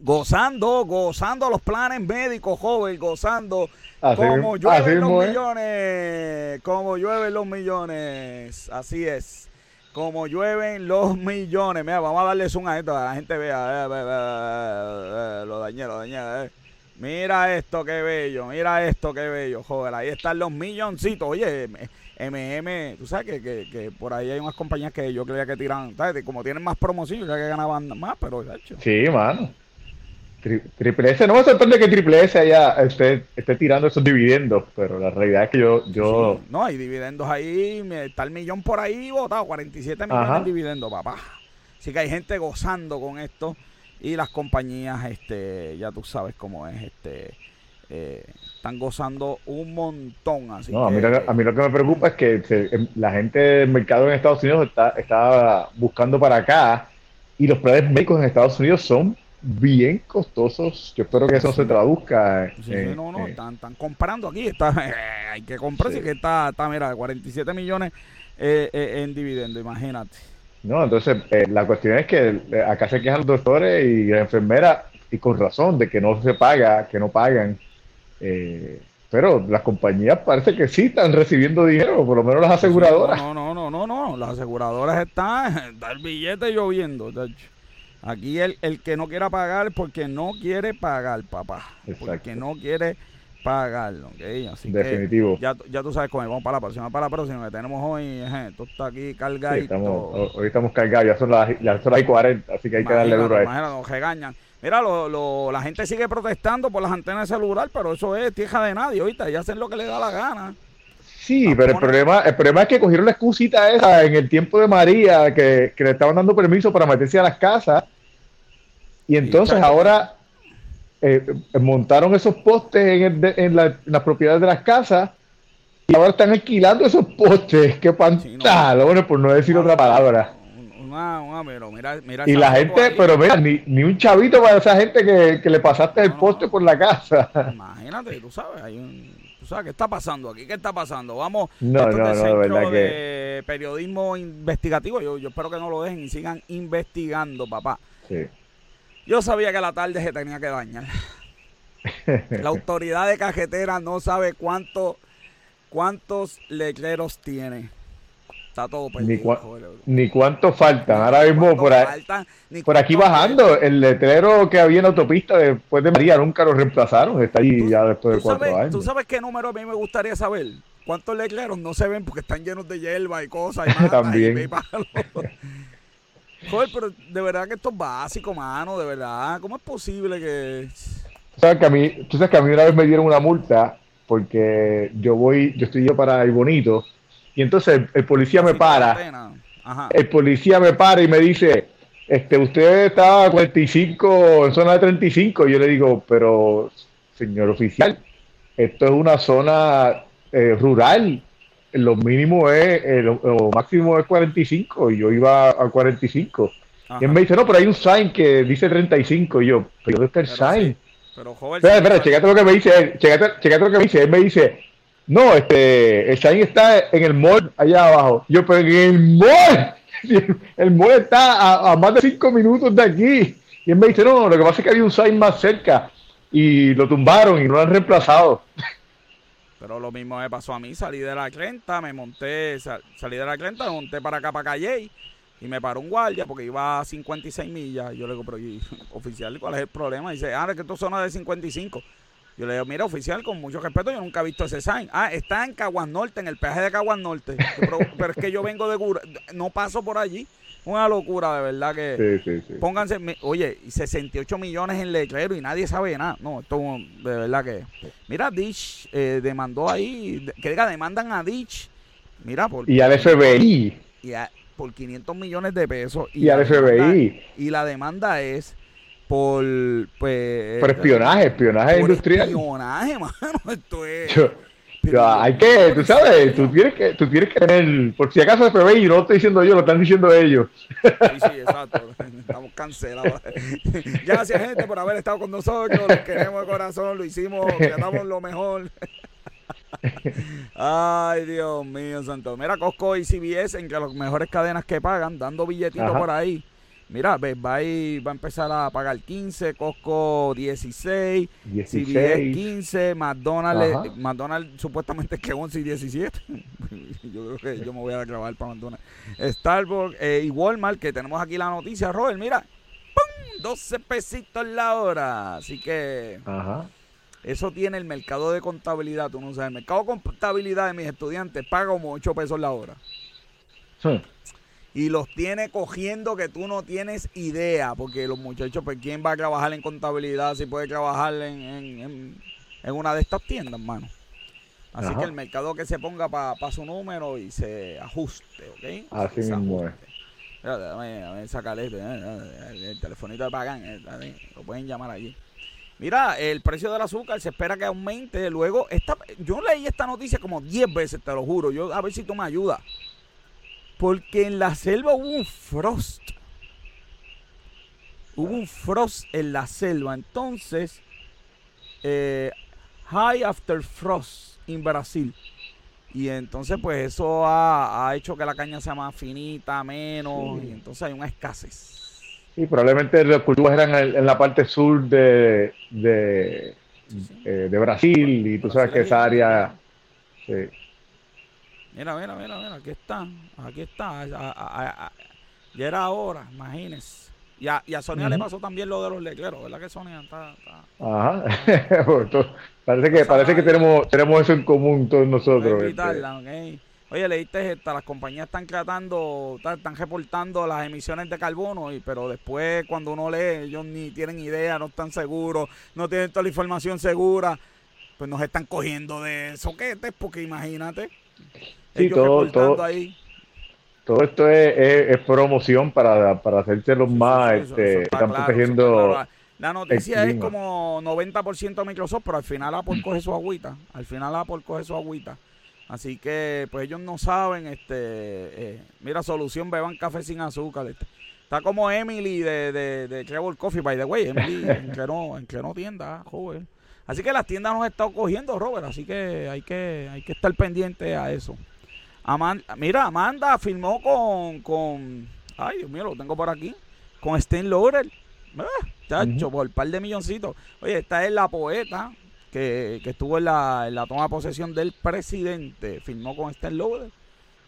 Gozando, gozando los planes médicos, joven, gozando como llueven los millones, como llueven los millones, así es, como llueven los millones. Mira, vamos a darle zoom a esto, a la gente vea, lo dañé, lo dañé. Mira esto, qué bello. Mira esto, qué bello. Joder, ahí están los milloncitos. Oye, MM, tú sabes que, que, que, por ahí hay unas compañías que yo creía que tiran, ¿sabes? Como tienen más promoción, ya que ganaban más, pero. Sí, mano. triple S, no me sorprende que Triple S haya, esté, esté tirando esos dividendos, pero la realidad es que yo... yo... no, hay dividendos ahí, está el millón por ahí votado, 47 millones de dividendos, papá. Así que hay gente gozando con esto y las compañías, este, ya tú sabes cómo es, este, eh, están gozando un montón. Así no, a, mí lo, a, mí lo, que me preocupa es que em, la gente del mercado en Estados Unidos está, está buscando para acá y los planes médicos en Estados Unidos son bien costosos. Yo espero que eso se traduzca. Sí, no, no, están, están, comprando aquí. Está, hay que comprar, sí. que está, está, mira, 47 millones eh, eh, en dividendo, imagínate. No, entonces eh, la cuestión es que eh, acá se quejan los doctores y las enfermeras, y con razón, de que no se paga, que no pagan. Eh, pero las compañías parece que sí están recibiendo dinero, por lo menos las aseguradoras. No, no, no, no, no, las aseguradoras están, está el billete lloviendo. Aquí el, el que no quiera pagar porque no quiere pagar, papá. Porque no quiere pagarlo, ¿ok? Así Definitivo. Que ya, ya tú sabes cómo vamos para la próxima, para la próxima que tenemos hoy, esto está aquí cargadito. hoy estamos cargados, ya son las, ya son las 40, así que hay que darle duro a esto. nos regañan. Mira, lo, lo, la gente sigue protestando por las antenas de celular, pero eso es tierra de nadie, ahorita, ya hacen lo que les da la gana. Sí, pero el problema, el problema es que cogieron la excusita esa en el tiempo de María, que, le estaban dando permiso para meterse a las casas, y entonces ahora eh, montaron esos postes en, en, las propiedades de las casas y ahora están alquilando esos postes. ¡Qué pantalo! bueno, por no decir otra palabra. y la gente, pero mira, ni, ni, un chavito para esa gente que, que le pasaste el poste por la casa. Imagínate, tú sabes, hay un sea, ¿qué está pasando aquí? ¿Qué está pasando? Vamos, no, no, no, de periodismo investigativo. Yo, yo espero que no lo dejen y sigan investigando, papá. Sí. Yo sabía que la tarde se tenía que dañar. la autoridad de cajetera no sabe cuánto, cuántos letreros tiene todo Ni, cuánto faltan. Ahora mismo por, por aquí bajando, el letrero que había en autopista después de María nunca lo reemplazaron. Está ahí ya después de cuatro años. ¿Tú sabes qué número a mí me gustaría saber? ¿Cuántos letreros no se ven porque están llenos de hierba y cosas? Y También. Joder, pero de verdad que esto es básico, mano, de verdad. ¿Cómo es posible que...? ¿Sabes que a mí, tú sabes que a mí una vez me dieron una multa porque yo voy, yo estoy yo para el bonito y entonces el, policía me para. El policía me para y me dice, este, usted está a 45, en zona de 35. Y yo le digo, pero señor oficial, esto es una zona eh, rural. Lo mínimo es, eh, lo, máximo es 45 y yo iba a 45. Y él me dice, no, pero hay un sign que dice 35. Y yo, pero ¿dónde está el sign? pero joven. Espera, espera, checate lo que me dice Checate, lo que me dice. Él me dice, no, este, el Shine está en el mall allá abajo. Yo, pero en el mall, el mall está a, más de cinco minutos de aquí. Y él me dice, no, lo que pasa es que había un sign más cerca y lo tumbaron y no lo han reemplazado. Pero lo mismo me pasó a mí, salí de la crenta, me monté, salí de la crenta, me monté para acá, para Calle, y me paró un guardia porque iba a 56 millas. Yo le digo, pero oficial, ¿cuál es el problema? Y dice, ah, es que esto es zona de 55. Yo le digo, mira, oficial, con mucho respeto, yo nunca he visto ese sign. Ah, está en Caguas Norte, en el peaje de Caguas Norte. pero, es que yo vengo de no paso por allí. Una locura, de verdad que. Sí, sí, sí. Pónganse, oye, 68 millones en letrero y nadie sabe nada. No, esto de verdad que. Mira, Ditch eh, demandó ahí, que diga, demandan a Ditch. Mira, por. Y al FBI. Y por 500 millones de pesos. Y, y al FBI. y la demanda es por pues por espionaje, espionaje industrial. Espionaje, mano, esto es. Hay que, tú sabes, tú tienes que, tú tienes que tener, por si acaso FBI, no lo estoy diciendo yo, lo están diciendo ellos. Sí, sí, exacto. Estamos cancelados. Gracias, gente, por haber estado con nosotros. Los queremos de corazón, lo hicimos, tratamos lo mejor. Ay, Dios mío, santo. Mira, Costco y CBS, entre las mejores cadenas que pagan, dando billetitos por ahí. Mira, Best Buy va a empezar a pagar 15, Costco 16, 16. 15, McDonald's, McDonald's supuestamente que 11 y 17. yo creo que yo me voy a grabar para McDonald's. Starbucks eh, y Walmart, que tenemos aquí la noticia, Robert, mira, ¡pum! 12 pesitos la hora. Así que eso tiene el mercado de contabilidad, tú no sabes. El mercado de contabilidad de mis estudiantes paga como 8 pesos la hora. Sí y los tiene cogiendo que tú no tienes idea, porque los muchachos, pues, ¿quién va a trabajar en contabilidad si puede trabajar en, en, una de estas tiendas, mano? Así que el mercado que se ponga para su número y se ajuste, ¿ok? Así mismo es. Déjame, sacarle este, eh, el, telefonito de Pagan, eh, lo pueden llamar allí. Mira, el precio del azúcar se espera que aumente. Luego, esta, yo leí esta noticia como 10 veces, te lo juro. Yo, a ver si tú me ayudas. Porque en la selva hubo un frost. Hubo un frost en la selva. Entonces, eh, High After Frost en Brasil. Y entonces, pues eso ha, hecho que la caña sea más finita, menos. Y entonces hay una escasez. Y probablemente los cultivos eran en, la parte sur de, de, eh, Brasil. Y tú sabes que esa área. Mira, mira, mira, mira, aquí está, aquí está. ya era hora, imagínense. Y a, y a Sonia le pasó también lo de los letreros, ¿verdad que Sonia está... Ajá. parece que, parece que tenemos, tenemos eso en común todos nosotros. Este. Oye, leíste esta, las compañías están tratando, están reportando las emisiones de carbono, y, pero después cuando uno lee, ellos ni tienen idea, no están seguros, no tienen toda la información segura, pues nos están cogiendo de soquetes, porque imagínate. Sí, todo, todo, ahí. todo esto es, promoción para, para hacerse los más, este, están protegiendo... La noticia es como 90% Microsoft, pero al final Apple coge su agüita. Al final Apple coge su agüita. Así que, pues ellos no saben, este, eh, mira, solución, beban café sin azúcar. Este. Está como Emily de, de, de Trevor Coffee, by the way. Emily en no en tienda, joven. Así que las tiendas nos estado cogiendo, Robert. Así que hay que, hay que estar pendiente a eso. Mira, Amanda firmó con, con, ay Dios mío, lo tengo por aquí, con Sten Lauder. Ah, chacho, por un par de milloncitos. Oye, esta es la poeta que, estuvo en la, toma de posesión del presidente, firmó con Esther Lauder.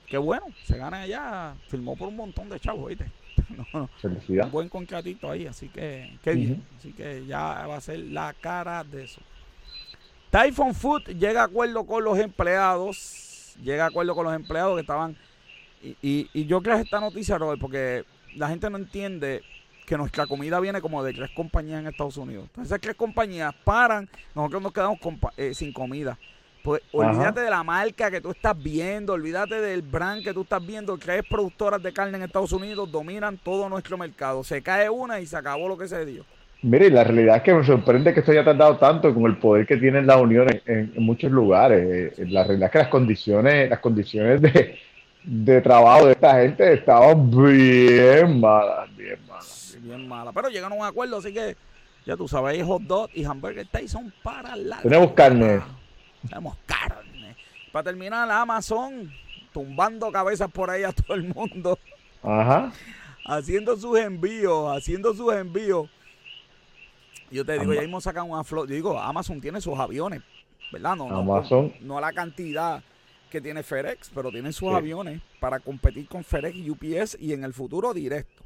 Que bueno, se gana allá, firmó por un montón de chavos, ¿viste? Felicidad. Un buen contratito ahí, así que qué bien. Así que ya va a ser la cara de eso. Typhon Food llega a acuerdo con los empleados, llega a acuerdo con los empleados que estaban... Y, y, yo creo esta noticia, Robert, porque la gente no entiende que nuestra comida viene como de tres compañías en Estados Unidos. Entonces, tres compañías paran, nosotros nos quedamos eh, sin comida. Pues olvídate de la marca que tú estás viendo, olvídate del brand que tú estás viendo. Tres productoras de carne en Estados Unidos dominan todo nuestro mercado. Se cae una y se acabó lo que se dio. Mire, la realidad es que me sorprende que esto haya tardado tanto con el poder que tienen las uniones en, muchos lugares. Eh, la realidad es que las condiciones, las condiciones de, de trabajo de esta gente estaban bien malas, bien malas bien mala. Pero llegaron a un acuerdo, así que ya tú sabes, hot dog y hamburger Tyson para la. Tenemos carne. Tenemos carne. Para terminar, Amazon tumbando cabezas por ahí a todo el mundo. Ajá. Haciendo sus envíos, haciendo sus envíos. Yo te digo, ya hemos sacado una flor. Yo digo, Amazon tiene sus aviones, ¿verdad? No, Amazon. No, no la cantidad que tiene FedEx, pero tienen sus aviones para competir con FedEx y UPS y en el futuro directo.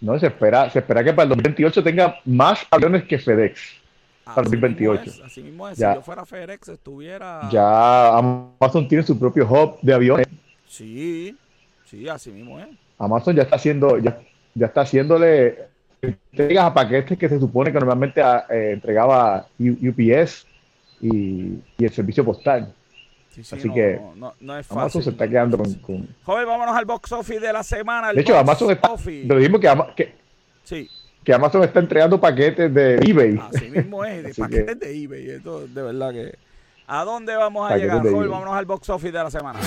No, se espera, se espera que para el 2028 tenga más aviones que FedEx. para el 2028. así mismo es. Ya, si yo fuera FedEx, estuviera. Ya Amazon tiene su propio hub de aviones. Sí, sí, así mismo es. Amazon ya está haciendo, ya, ya está haciéndole entregas a paquetes que se supone que normalmente ah, eh, entregaba UPS y, y el servicio postal. Así que Amazon se está quedando con, Joven, vámonos al box office de la semana. De hecho, Amazon está. Lo dijimos que, que, que Amazon está entregando paquetes de eBay. Así mismo es, de paquetes de eBay. Esto de verdad que. ¿A dónde vamos a llegar, Joven? Vámonos al box office de la semana.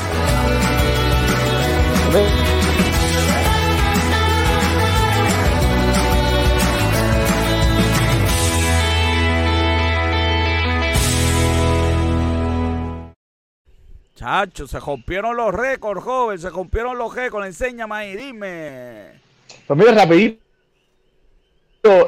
Chacho, se rompieron los récords, joven, se rompieron los récords. Enséñame ahí, dime. Pues mira, rapidito.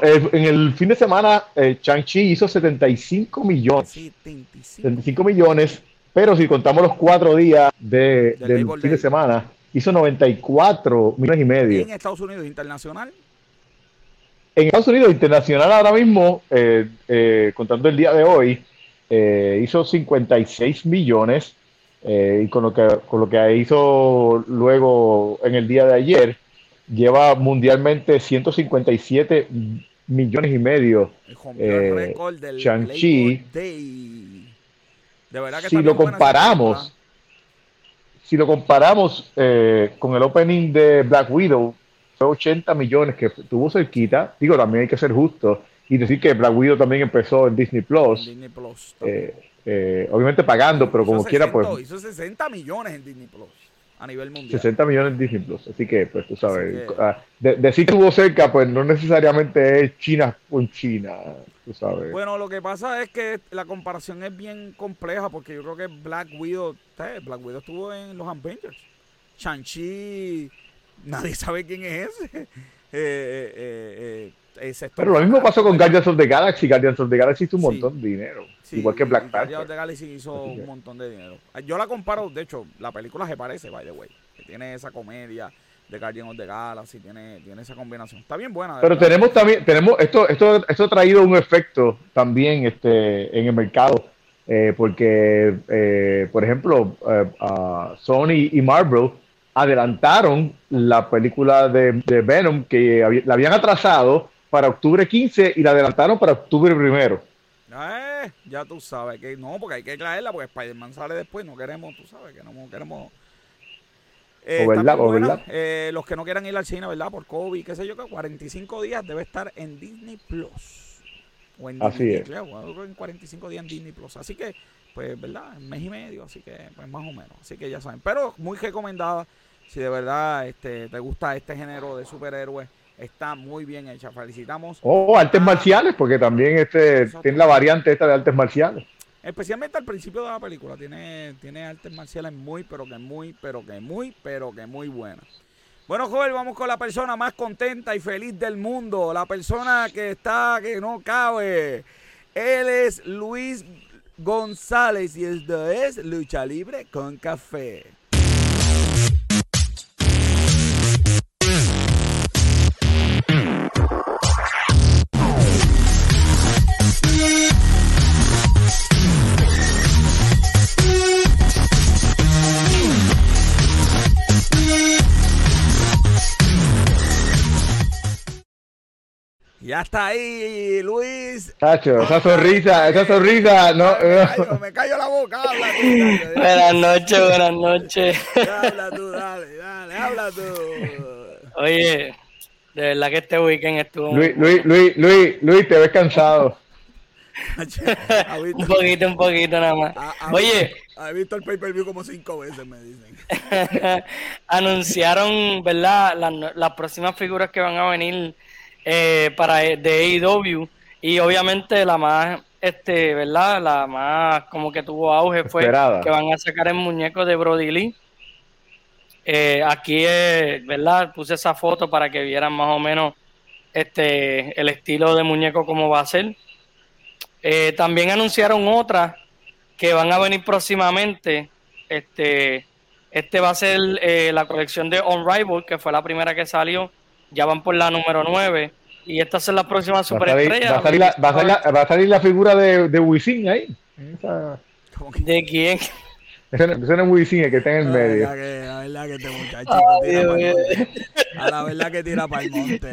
En el fin de semana, eh, Chang-Chi hizo 75 millones. 75. millones, pero si contamos los cuatro días de, del, fin de semana, hizo 94 millones y medio. en Estados Unidos internacional? En Estados Unidos internacional ahora mismo, eh, eh, contando el día de hoy, hizo 56 millones eh, y con lo, que, con lo que hizo luego en el día de ayer, lleva mundialmente 157 millones y medio. Eh, Shang-Chi. si lo comparamos, si lo comparamos eh, con el opening de Black Widow, fue 80 millones que tuvo cerquita. Digo, también hay que ser justo y decir que Black Widow también empezó en Disney Plus. Disney Plus eh, eh, obviamente pagando, pero como quiera, pues. Hizo 60 millones en Disney Plus a nivel mundial. 60 millones en Disney Plus, así que, pues tú sabes, ah, de, que estuvo cerca, pues no necesariamente es China con China, tú sabes. Bueno, lo que pasa es que la comparación es bien compleja, porque yo creo que Black Widow, Black Widow estuvo en los Avengers. Shang-Chi, nadie sabe quién es ese. Eh, eh, pero lo mismo pasó con Guardians of the Galaxy. Guardians of the Galaxy hizo un montón de dinero. igual que Black Panther. Guardians of the Galaxy hizo un montón de dinero. Yo la comparo, de hecho, la película se parece, by the way. Que tiene esa comedia. de Guardian of the Galaxy, tiene, tiene esa combinación. Está bien buena. Pero tenemos también, tenemos, esto, esto, esto ha traído un efecto también este, en el mercado, eh, porque, eh, por ejemplo, eh, Sony y Marvel adelantaron la película de, Venom que la habían atrasado para octubre 15 y la adelantaron para octubre primero. ya tú sabes que no, porque hay que traerla porque Spider-Man sale después, no queremos, tú sabes que no queremos eh, verdad, eh, los que no quieran ir al cine, ¿verdad? Por COVID, qué sé yo, que 45 días debe estar en Disney Plus. O en así Disney, es. en 45 días en Disney Plus. Así que, pues, ¿verdad? Un mes y medio, así que, pues, más o menos. Así que ya saben. Pero muy recomendada. Si de verdad este, te gusta este género de superhéroes, está muy bien hecha. Felicitamos. O oh, artes marciales, porque también este tiene la variante esta de artes marciales. Especialmente al principio de la película. Tiene, tiene artes marciales muy, pero que muy, pero que muy, pero que muy buenas. Bueno, joven, vamos con la persona más contenta y feliz del mundo. La persona que está, que no cabe. Él es Luis González y esto es Lucha Libre con Café. Ya está ahí, Luis. Tacho, esa sonrisa, esa sonrisa, no. Me, callo, la boca, habla tú. buenas noches, buenas noches. Habla tú, dale, dale, habla tú. Oye, de verdad que este weekend estuvo. Luis, Luis, Luis, Luis, Luis, te ves cansado. un poquito, un poquito nada más. Oye. He visto el pay-per-view como cinco veces, me dicen. Anunciaron, ¿verdad? Las, las próximas figuras que van a venir eh, para de AEW y obviamente la más este verdad la más como que tuvo auge fue que van a sacar el muñeco de Brody Lee. Eh, aquí verdad puse esa foto para que vieran más o menos este el estilo de muñeco como va a ser. Eh, también anunciaron otra que van a venir próximamente. Este este va a ser la colección de On Rival que fue la primera que salió ya van por la número 9 y estas son las próximas superestrellas. Va a salir, la, va a salir la, figura de, de Wisin ahí. ¿De quién? Ese no, es Wisin, el que está en el medio. La, que, la verdad que este muchacho A la verdad que tira para el monte.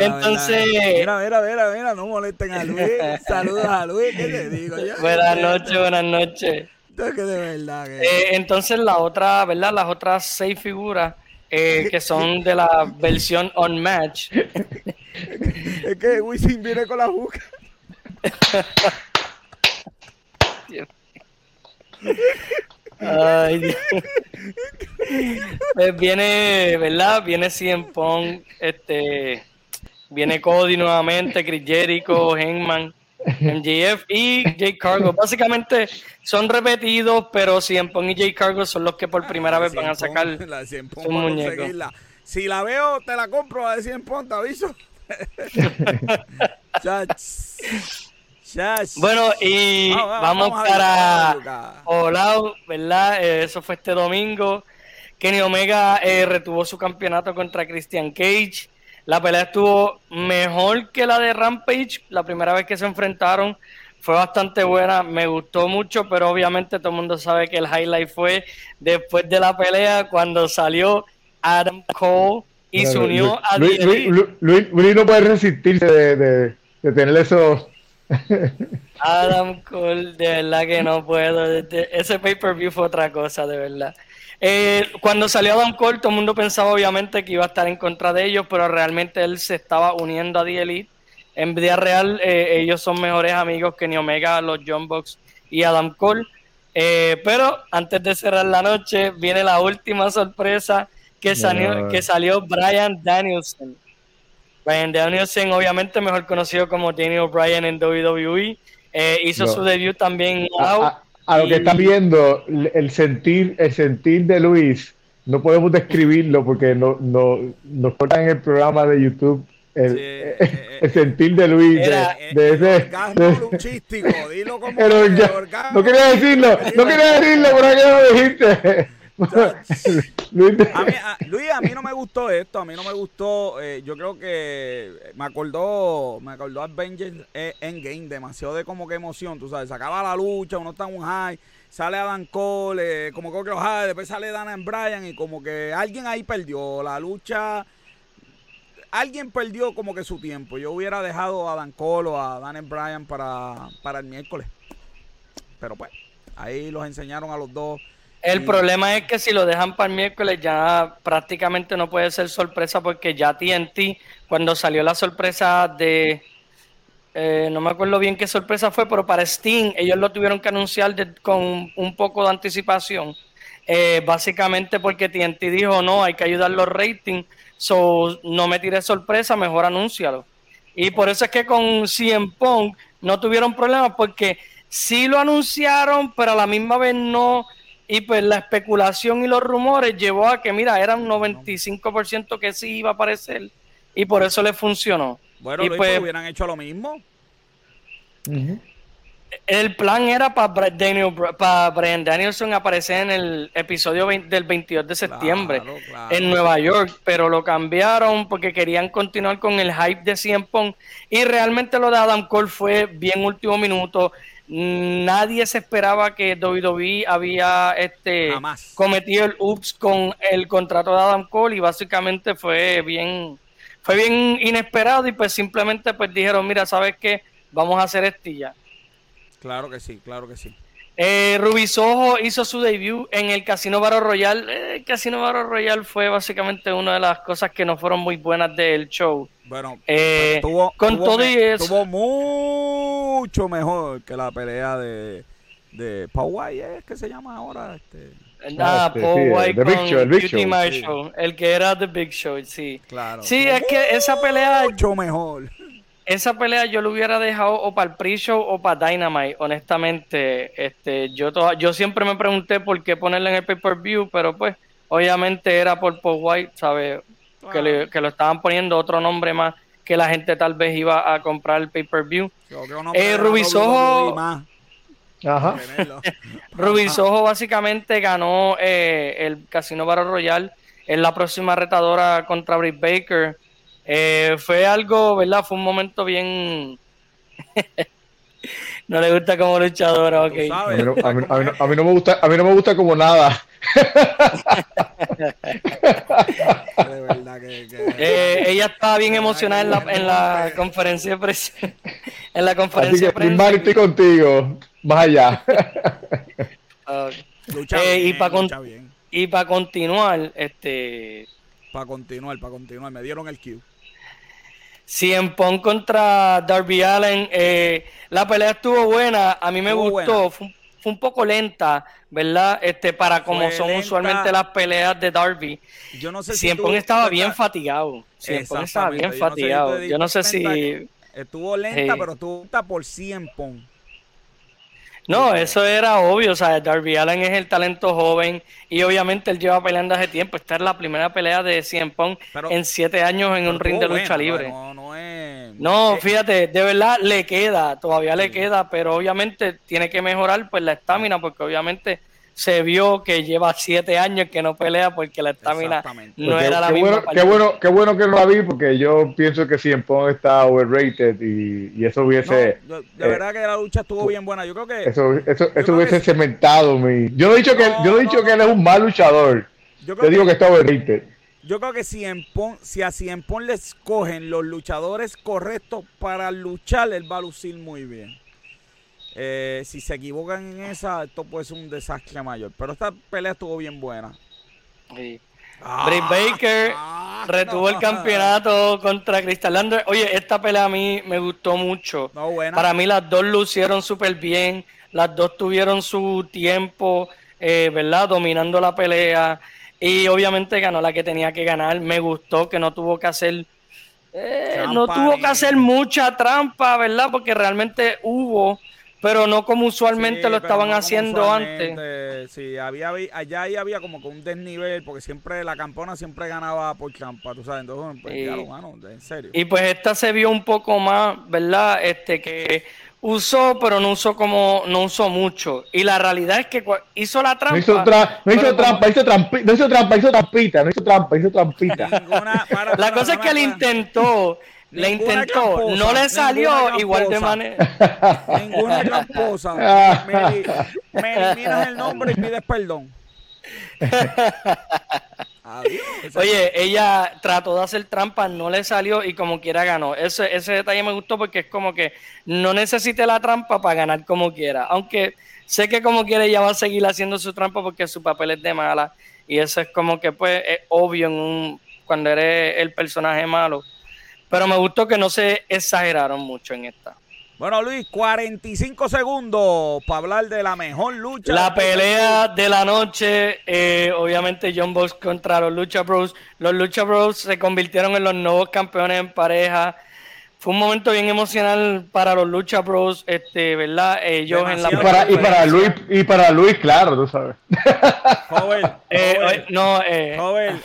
Entonces. Mira, mira, mira, mira, no molesten a Luis. Saludos a Luis, ¿qué te digo? buenas noches, buenas noches. Entonces, que de verdad. Que... Eh, entonces, la otra, ¿verdad? Las otras seis figuras eh, que son de la versión on match. es que Wisin viene con la juca. Ay, Dios. Pues viene, ¿verdad? Viene Cien Pong, este, viene Cody nuevamente, Chris Jericho, Hangman. MJF y Jake Cargo. Básicamente son repetidos, pero Pong y Jake Cargo son los que por primera vez van a sacar la un muñeco. Si la veo, te la compro a de Pong, te aviso. bueno, y vamos, para Hola, ¿verdad? Eh, eso fue este domingo. Kenny Omega eh, retuvo su campeonato contra Christian Cage. La pelea estuvo mejor que la de Rampage. La primera vez que se enfrentaron fue bastante buena. Me gustó mucho, pero obviamente todo el mundo sabe que el highlight fue después de la pelea cuando salió Adam Cole y se unió a Luis, Luis, no puede resistirse de, tener eso. Adam Cole, de verdad que no puedo. Ese pay-per-view fue otra cosa, de verdad. Eh, cuando salió Adam Cole, todo el mundo pensaba obviamente que iba a estar en contra de ellos, pero realmente él se estaba uniendo a The Elite. En vida real, eh, ellos son mejores amigos que Ni Omega, los John Box y Adam Cole. Eh, pero antes de cerrar la noche, viene la última sorpresa que salió, que salió Brian Danielson. Brian Danielson, obviamente mejor conocido como Daniel Bryan en WWE, hizo su debut también en a lo que está viendo, el sentir, el sentir de Luis, no podemos describirlo porque no, no, nos cortan en el programa de YouTube el, eh, el, sentir de Luis de, de, ese dilo como no quería decirlo no quería decirlo por aquí lo dijiste Luis, a mí, no me gustó esto, a mí no me gustó, eh, yo creo que me acordó, me acordó Avengers Endgame, demasiado de como que emoción, tú sabes, sacaba la lucha, uno está en un high, sale Adam Cole, eh, como que high, después sale Dana Bryan y como que alguien ahí perdió la lucha alguien perdió como que su tiempo. Yo hubiera dejado a Dan Cole o a Dan Bryan para, para el miércoles. Pero pues, ahí los enseñaron a los dos. El problema es que si lo dejan para el miércoles ya prácticamente no puede ser sorpresa porque ya TNT, cuando salió la sorpresa de... Eh, no me acuerdo bien qué sorpresa fue, pero para Steam ellos lo tuvieron que anunciar con un poco de anticipación. Eh, básicamente porque TNT dijo, no, hay que ayudar los ratings So, no me tires sorpresa, mejor anúncialo. Y por eso es que con CM Punk no tuvieron problemas porque sí lo anunciaron, pero a la misma vez no. Y pues la especulación y los rumores llevó a que, mira, era un 95% que sí iba a aparecer. Y por eso le funcionó. Bueno, y pues, hubieran hecho lo mismo. El plan era para Daniel, para Brian Danielson aparecer en el episodio del 22 de septiembre en Nueva York, pero lo cambiaron porque querían continuar con el hype de CM Punk y realmente lo de Adam Cole fue bien último minuto. Nadie se esperaba que WWE había este cometido el ups con el contrato de Adam Cole y básicamente fue bien fue bien inesperado y pues simplemente pues dijeron, mira, ¿sabes qué? Vamos a hacer estilla Claro que sí, claro que sí. Eh, Rubisojo hizo su debut en el Casino Baro Royal. Eh, el Casino Baro Royal fue básicamente una de las cosas que no fueron muy buenas del show. Bueno, eh, tuvo, con todo y eso. Tuvo mucho mejor que la pelea de, de White, ¿es que se llama ahora? Este... Ah, Paul White con Show, el, el que era The Big Show, sí. Claro. Sí, es que esa pelea... Mucho mejor esa pelea yo lo hubiera dejado o para el pre-show o para Dynamite, honestamente. Este, yo, yo siempre me pregunté por qué ponerla en el pay-per-view, pero pues obviamente era por Paul White, ¿sabes? Que, que, lo estaban poniendo otro nombre más que la gente tal vez iba a comprar el pay-per-view. Eh, Rubisojo... Ajá. Rubisojo básicamente ganó eh, el Casino Battle Royal. en la próxima retadora contra Britt Baker. Eh, fue algo, ¿verdad? Fue un momento bien... no le gusta como luchadora, ok. A mí, no, a, mí, no, me gusta, a mí no me gusta como nada. Eh, ella estaba bien emocionada en la, en la conferencia de prensa. En la conferencia de prensa. estoy contigo. Más allá. Eh, y para y para continuar, este. Para continuar, para continuar, me dieron el cue. CM Punk contra Darby Allen, eh, la pelea estuvo buena, a mí me gustó, fue, un poco lenta, ¿verdad? Este, para como son usualmente las peleas de Darby. Yo no sé si Punk estaba bien fatigado. CM Punk estaba bien fatigado. Yo no sé si... Estuvo lenta, pero estuvo lenta por CM Punk. No, eso era obvio, o sea, Darby Allen es el talento joven y obviamente él lleva peleando hace tiempo. Esta es la primera pelea de Cien Pong en siete años en un ring de lucha libre. No, no, es... no, fíjate, de verdad le queda, todavía le queda, pero obviamente tiene que mejorar pues la estamina porque obviamente se vio que lleva siete años que no pelea porque la estamina no era la misma. Bueno, qué, bueno, qué bueno que no la vi porque yo pienso que Cien Pong está overrated y, eso hubiese... de, eh, verdad que la lucha estuvo bien buena. Yo creo que... Eso, eso, eso hubiese cementado mi... Yo no he dicho que, yo no he dicho que él es un mal luchador. Yo digo que, está overrated. Yo creo que si, si a Cien Pong le escogen los luchadores correctos para luchar, él va a lucir muy bien. Eh, si se equivocan en esa, esto puede ser un desastre mayor. Pero esta pelea estuvo bien buena. Sí. Ah, Baker ah, retuvo el campeonato contra Crystal Lander. Oye, esta pelea a mí me gustó mucho. Para mí las dos lucieron súper bien. Las dos tuvieron su tiempo, eh, ¿verdad? Dominando la pelea. Y obviamente ganó la que tenía que ganar. Me gustó que no tuvo que hacer... Eh, no tuvo que hacer mucha trampa, ¿verdad? Porque realmente hubo pero no como usualmente lo estaban haciendo antes. Sí, había, allá ahí había como que un desnivel, porque siempre la campona siempre ganaba por trampa, tú sabes, entonces, pues, en serio. Y pues esta se vio un poco más, ¿verdad? Este, que usó, pero no usó como, no usó mucho. Y la realidad es que hizo la trampa. No hizo, no hizo trampa, hizo trampa, no hizo trampa, hizo trampita, no hizo trampa, hizo trampita. la cosa es que él intentó, le intentó, no le salió igual de manera. Ninguna tramposa. me, me eliminas el nombre y pides perdón. Oye, ella trató de hacer trampa, no le salió y como quiera ganó. Ese, ese detalle me gustó porque es como que no necesite la trampa para ganar como quiera. Aunque sé que como quiera ella va a seguir haciendo su trampa porque su papel es de mala. Y eso es como que pues es obvio en un, cuando eres el personaje malo. Pero me gustó que no se exageraron mucho en esta. Bueno, Luis, 45 segundos para hablar de la mejor lucha. La pelea de la noche, eh, obviamente John Box contra los Lucha Bros. Los Lucha Bros se convirtieron en los nuevos campeones en pareja fue un momento bien emocional para los Lucha Bros, este, ¿verdad? Ellos en la y para, y para Luis y para Luis, claro, tú sabes. Joven, eh, no, eh. joven,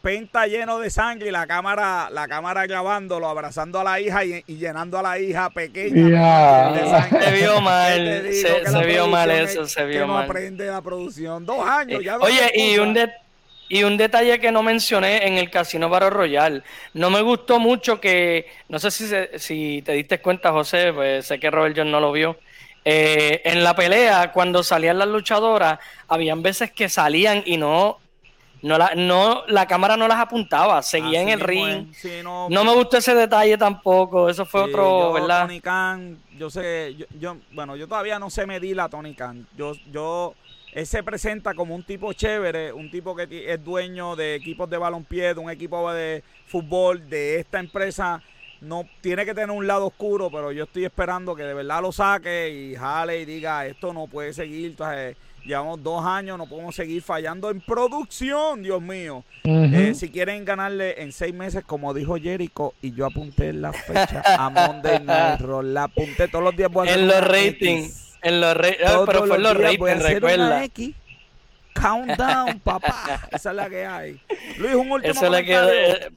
pinta lleno de sangre y la cámara, la cámara grabándolo, abrazando a la hija y, llenando a la hija pequeña. Se vio mal, se, vio mal eso, se vio mal. No aprende la producción, dos años ya. Oye, y un detalle y un detalle que no mencioné en el Casino Baro Royal. No me gustó mucho que, no sé si, si te diste cuenta, José, pues sé que Robert John no lo vio. Eh, en la pelea, cuando salían las luchadoras, habían veces que salían y no, no, la, no la cámara no las apuntaba, seguía en el ring. no, me gustó ese detalle tampoco, eso fue otro, ¿verdad? Tony Khan, yo sé, yo, yo, bueno, yo todavía no sé medir la Tony Khan. Yo, yo él se presenta como un tipo chévere, un tipo que es dueño de equipos de balompié, de un equipo de fútbol, de esta empresa. No tiene que tener un lado oscuro, pero yo estoy esperando que de verdad lo saque y jale y diga esto no puede seguir. Entonces, llevamos dos años, no podemos seguir fallando en producción, Dios mío. Eh, si quieren ganarle en seis meses, como dijo Jericho, y yo apunté la fecha a Monday Night la apunté todos los días. en los ratings. En los ah, pero fue los ratings, recuerda. Countdown, papá. Esa es la que hay. Luis, un último comentario. Eh,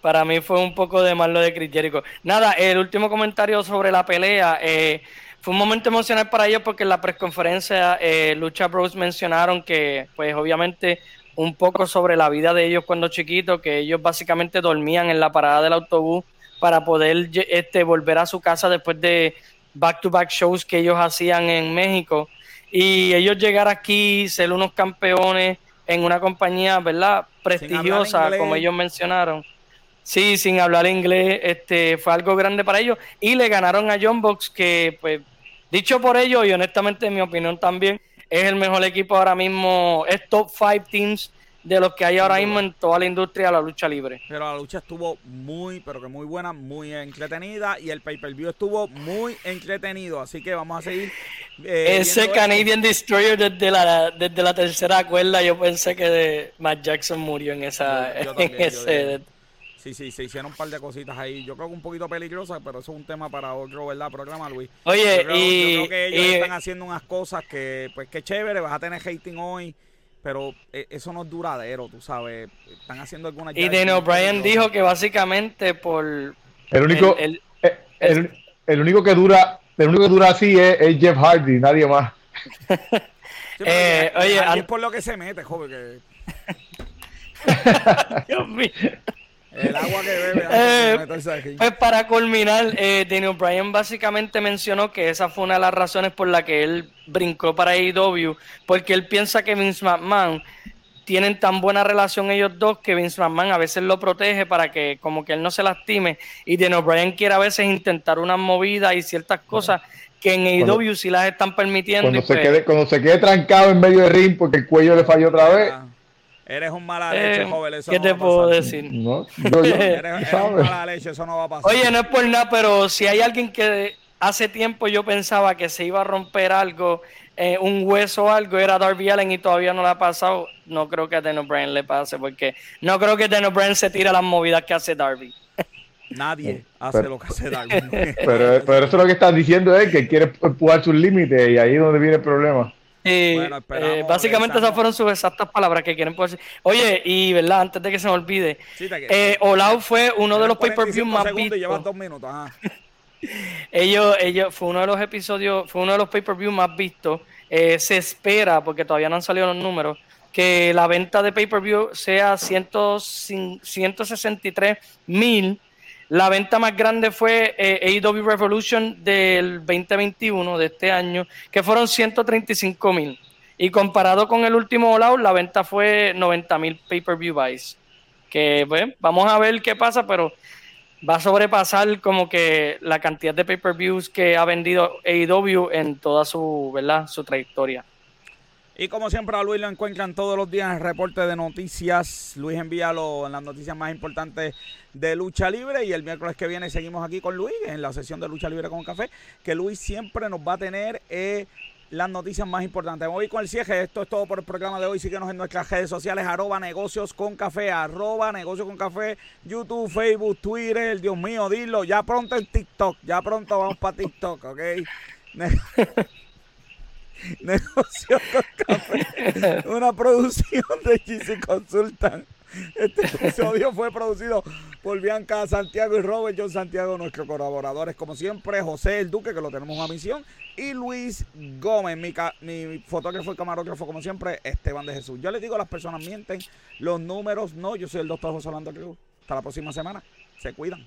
para mí fue un poco de malo de Chris Jericho. Nada, el último comentario sobre la pelea. Eh, fue un momento emocional para ellos porque en la presconferencia eh, Lucha Bros mencionaron que, pues obviamente, un poco sobre la vida de ellos cuando chiquitos, que ellos básicamente dormían en la parada del autobús para poder este, volver a su casa después de back-to-back shows que ellos hacían en México y ellos llegar aquí, ser unos campeones en una compañía, ¿verdad? Prestigiosa, como ellos mencionaron. Sí, sin hablar inglés, este fue algo grande para ellos y le ganaron a John Box que pues dicho por ellos y honestamente en mi opinión también es el mejor equipo ahora mismo, es top 5 teams de los que hay ahora mismo en toda la industria de la lucha libre. Pero la lucha estuvo muy, pero que muy buena, muy entretenida y el pay-per-view estuvo muy entretenido, así que vamos a seguir. Eh, Ese Canadian Destroyer desde la, desde la tercera cuerda, yo pensé que de Matt Jackson murió en esa... Sí, sí, se hicieron un par de cositas ahí. Yo creo que un poquito peligrosa, pero eso es un tema para otro, ¿verdad? Programa, Luis. Oye, y, yo creo que ellos están haciendo unas cosas que, pues, qué chévere, vas a tener hating hoy pero eh, eso no es duradero, tú sabes. Están haciendo algunas. Y Daniel O'Brien dijo que básicamente por. El único, el, eh, el, único que dura, el único que dura así es, Jeff Hardy, nadie más. eh, oye, es por lo que se mete, joven. Que... Dios mío. El agua que bebe. Eh, pues para culminar, eh, Daniel Bryan básicamente mencionó que esa fue una de las razones por la que él brincó para AEW, porque él piensa que Vince McMahon tienen tan buena relación ellos dos que Vince McMahon a veces lo protege para que como que él no se lastime y Daniel Bryan quiere a veces intentar unas movidas y ciertas cosas que en AEW sí las están permitiendo. Cuando, se, pues quede, cuando se quede trancado en medio de ring porque el cuello le falló otra vez. Ah. Eres un mala leche, eh, joven. Eso ¿Qué no te puedo decir? No, yo, eres, un mala leche, eso no va a pasar. Oye, no es por nada, pero si hay alguien que hace tiempo yo pensaba que se iba a romper algo, eh, un hueso o algo, era Darby Allen y todavía no le ha pasado, no creo que a Daniel Bryan le pase, porque no creo que Daniel Bryan se tire las movidas que hace Darby. Nadie hace lo que hace Darby. pero, pero eso lo que estás diciendo es que quiere empujar sus límites y ahí es donde viene el problema. Eh, básicamente esas fueron sus exactas palabras que quieren poder decir. Oye, y verdad, antes de que se me olvide, eh, Olau fue uno de los pay-per-view más vistos. ellos, ellos, fue uno de los episodios, fue uno de los pay-per-view más vistos. Eh, se espera, porque todavía no han salido los números, que la venta de pay-per-view sea 163 mil. La venta más grande fue eh, AEW Revolution del 2021, de este año, que fueron 135 mil. Y comparado con el último All la venta fue 90 mil pay-per-view buys. Que bueno, vamos a ver qué pasa, pero va a sobrepasar como que la cantidad de pay-per-views que ha vendido AEW en toda su, ¿verdad? su trayectoria. Y como siempre a Luis lo encuentran todos los días en el reporte de noticias. Luis envía en las noticias más importantes de lucha libre y el miércoles que viene seguimos aquí con Luis en la sesión de lucha libre con café, que Luis siempre nos va a tener eh, las noticias más importantes. Voy con el cierre. Esto es todo por el programa de hoy. Síguenos en nuestras redes sociales, arroba negocios con café, arroba negocios con café, YouTube, Facebook, Twitter, Dios mío, dilo. Ya pronto en TikTok, ya pronto vamos para TikTok, ¿ok? Negocios con café. Una producción de GC Consultant. Este episodio fue producido por Bianca Santiago y Robert John Santiago, nuestros colaboradores, como siempre, José el Duque, que lo tenemos a misión, y Luis Gómez, mi, mi fotógrafo y camarógrafo, como siempre, Esteban de Jesús. Yo les digo, las personas mienten, los números no. Yo soy el doctor José Orlando Cruz. Hasta la próxima semana. Se cuidan.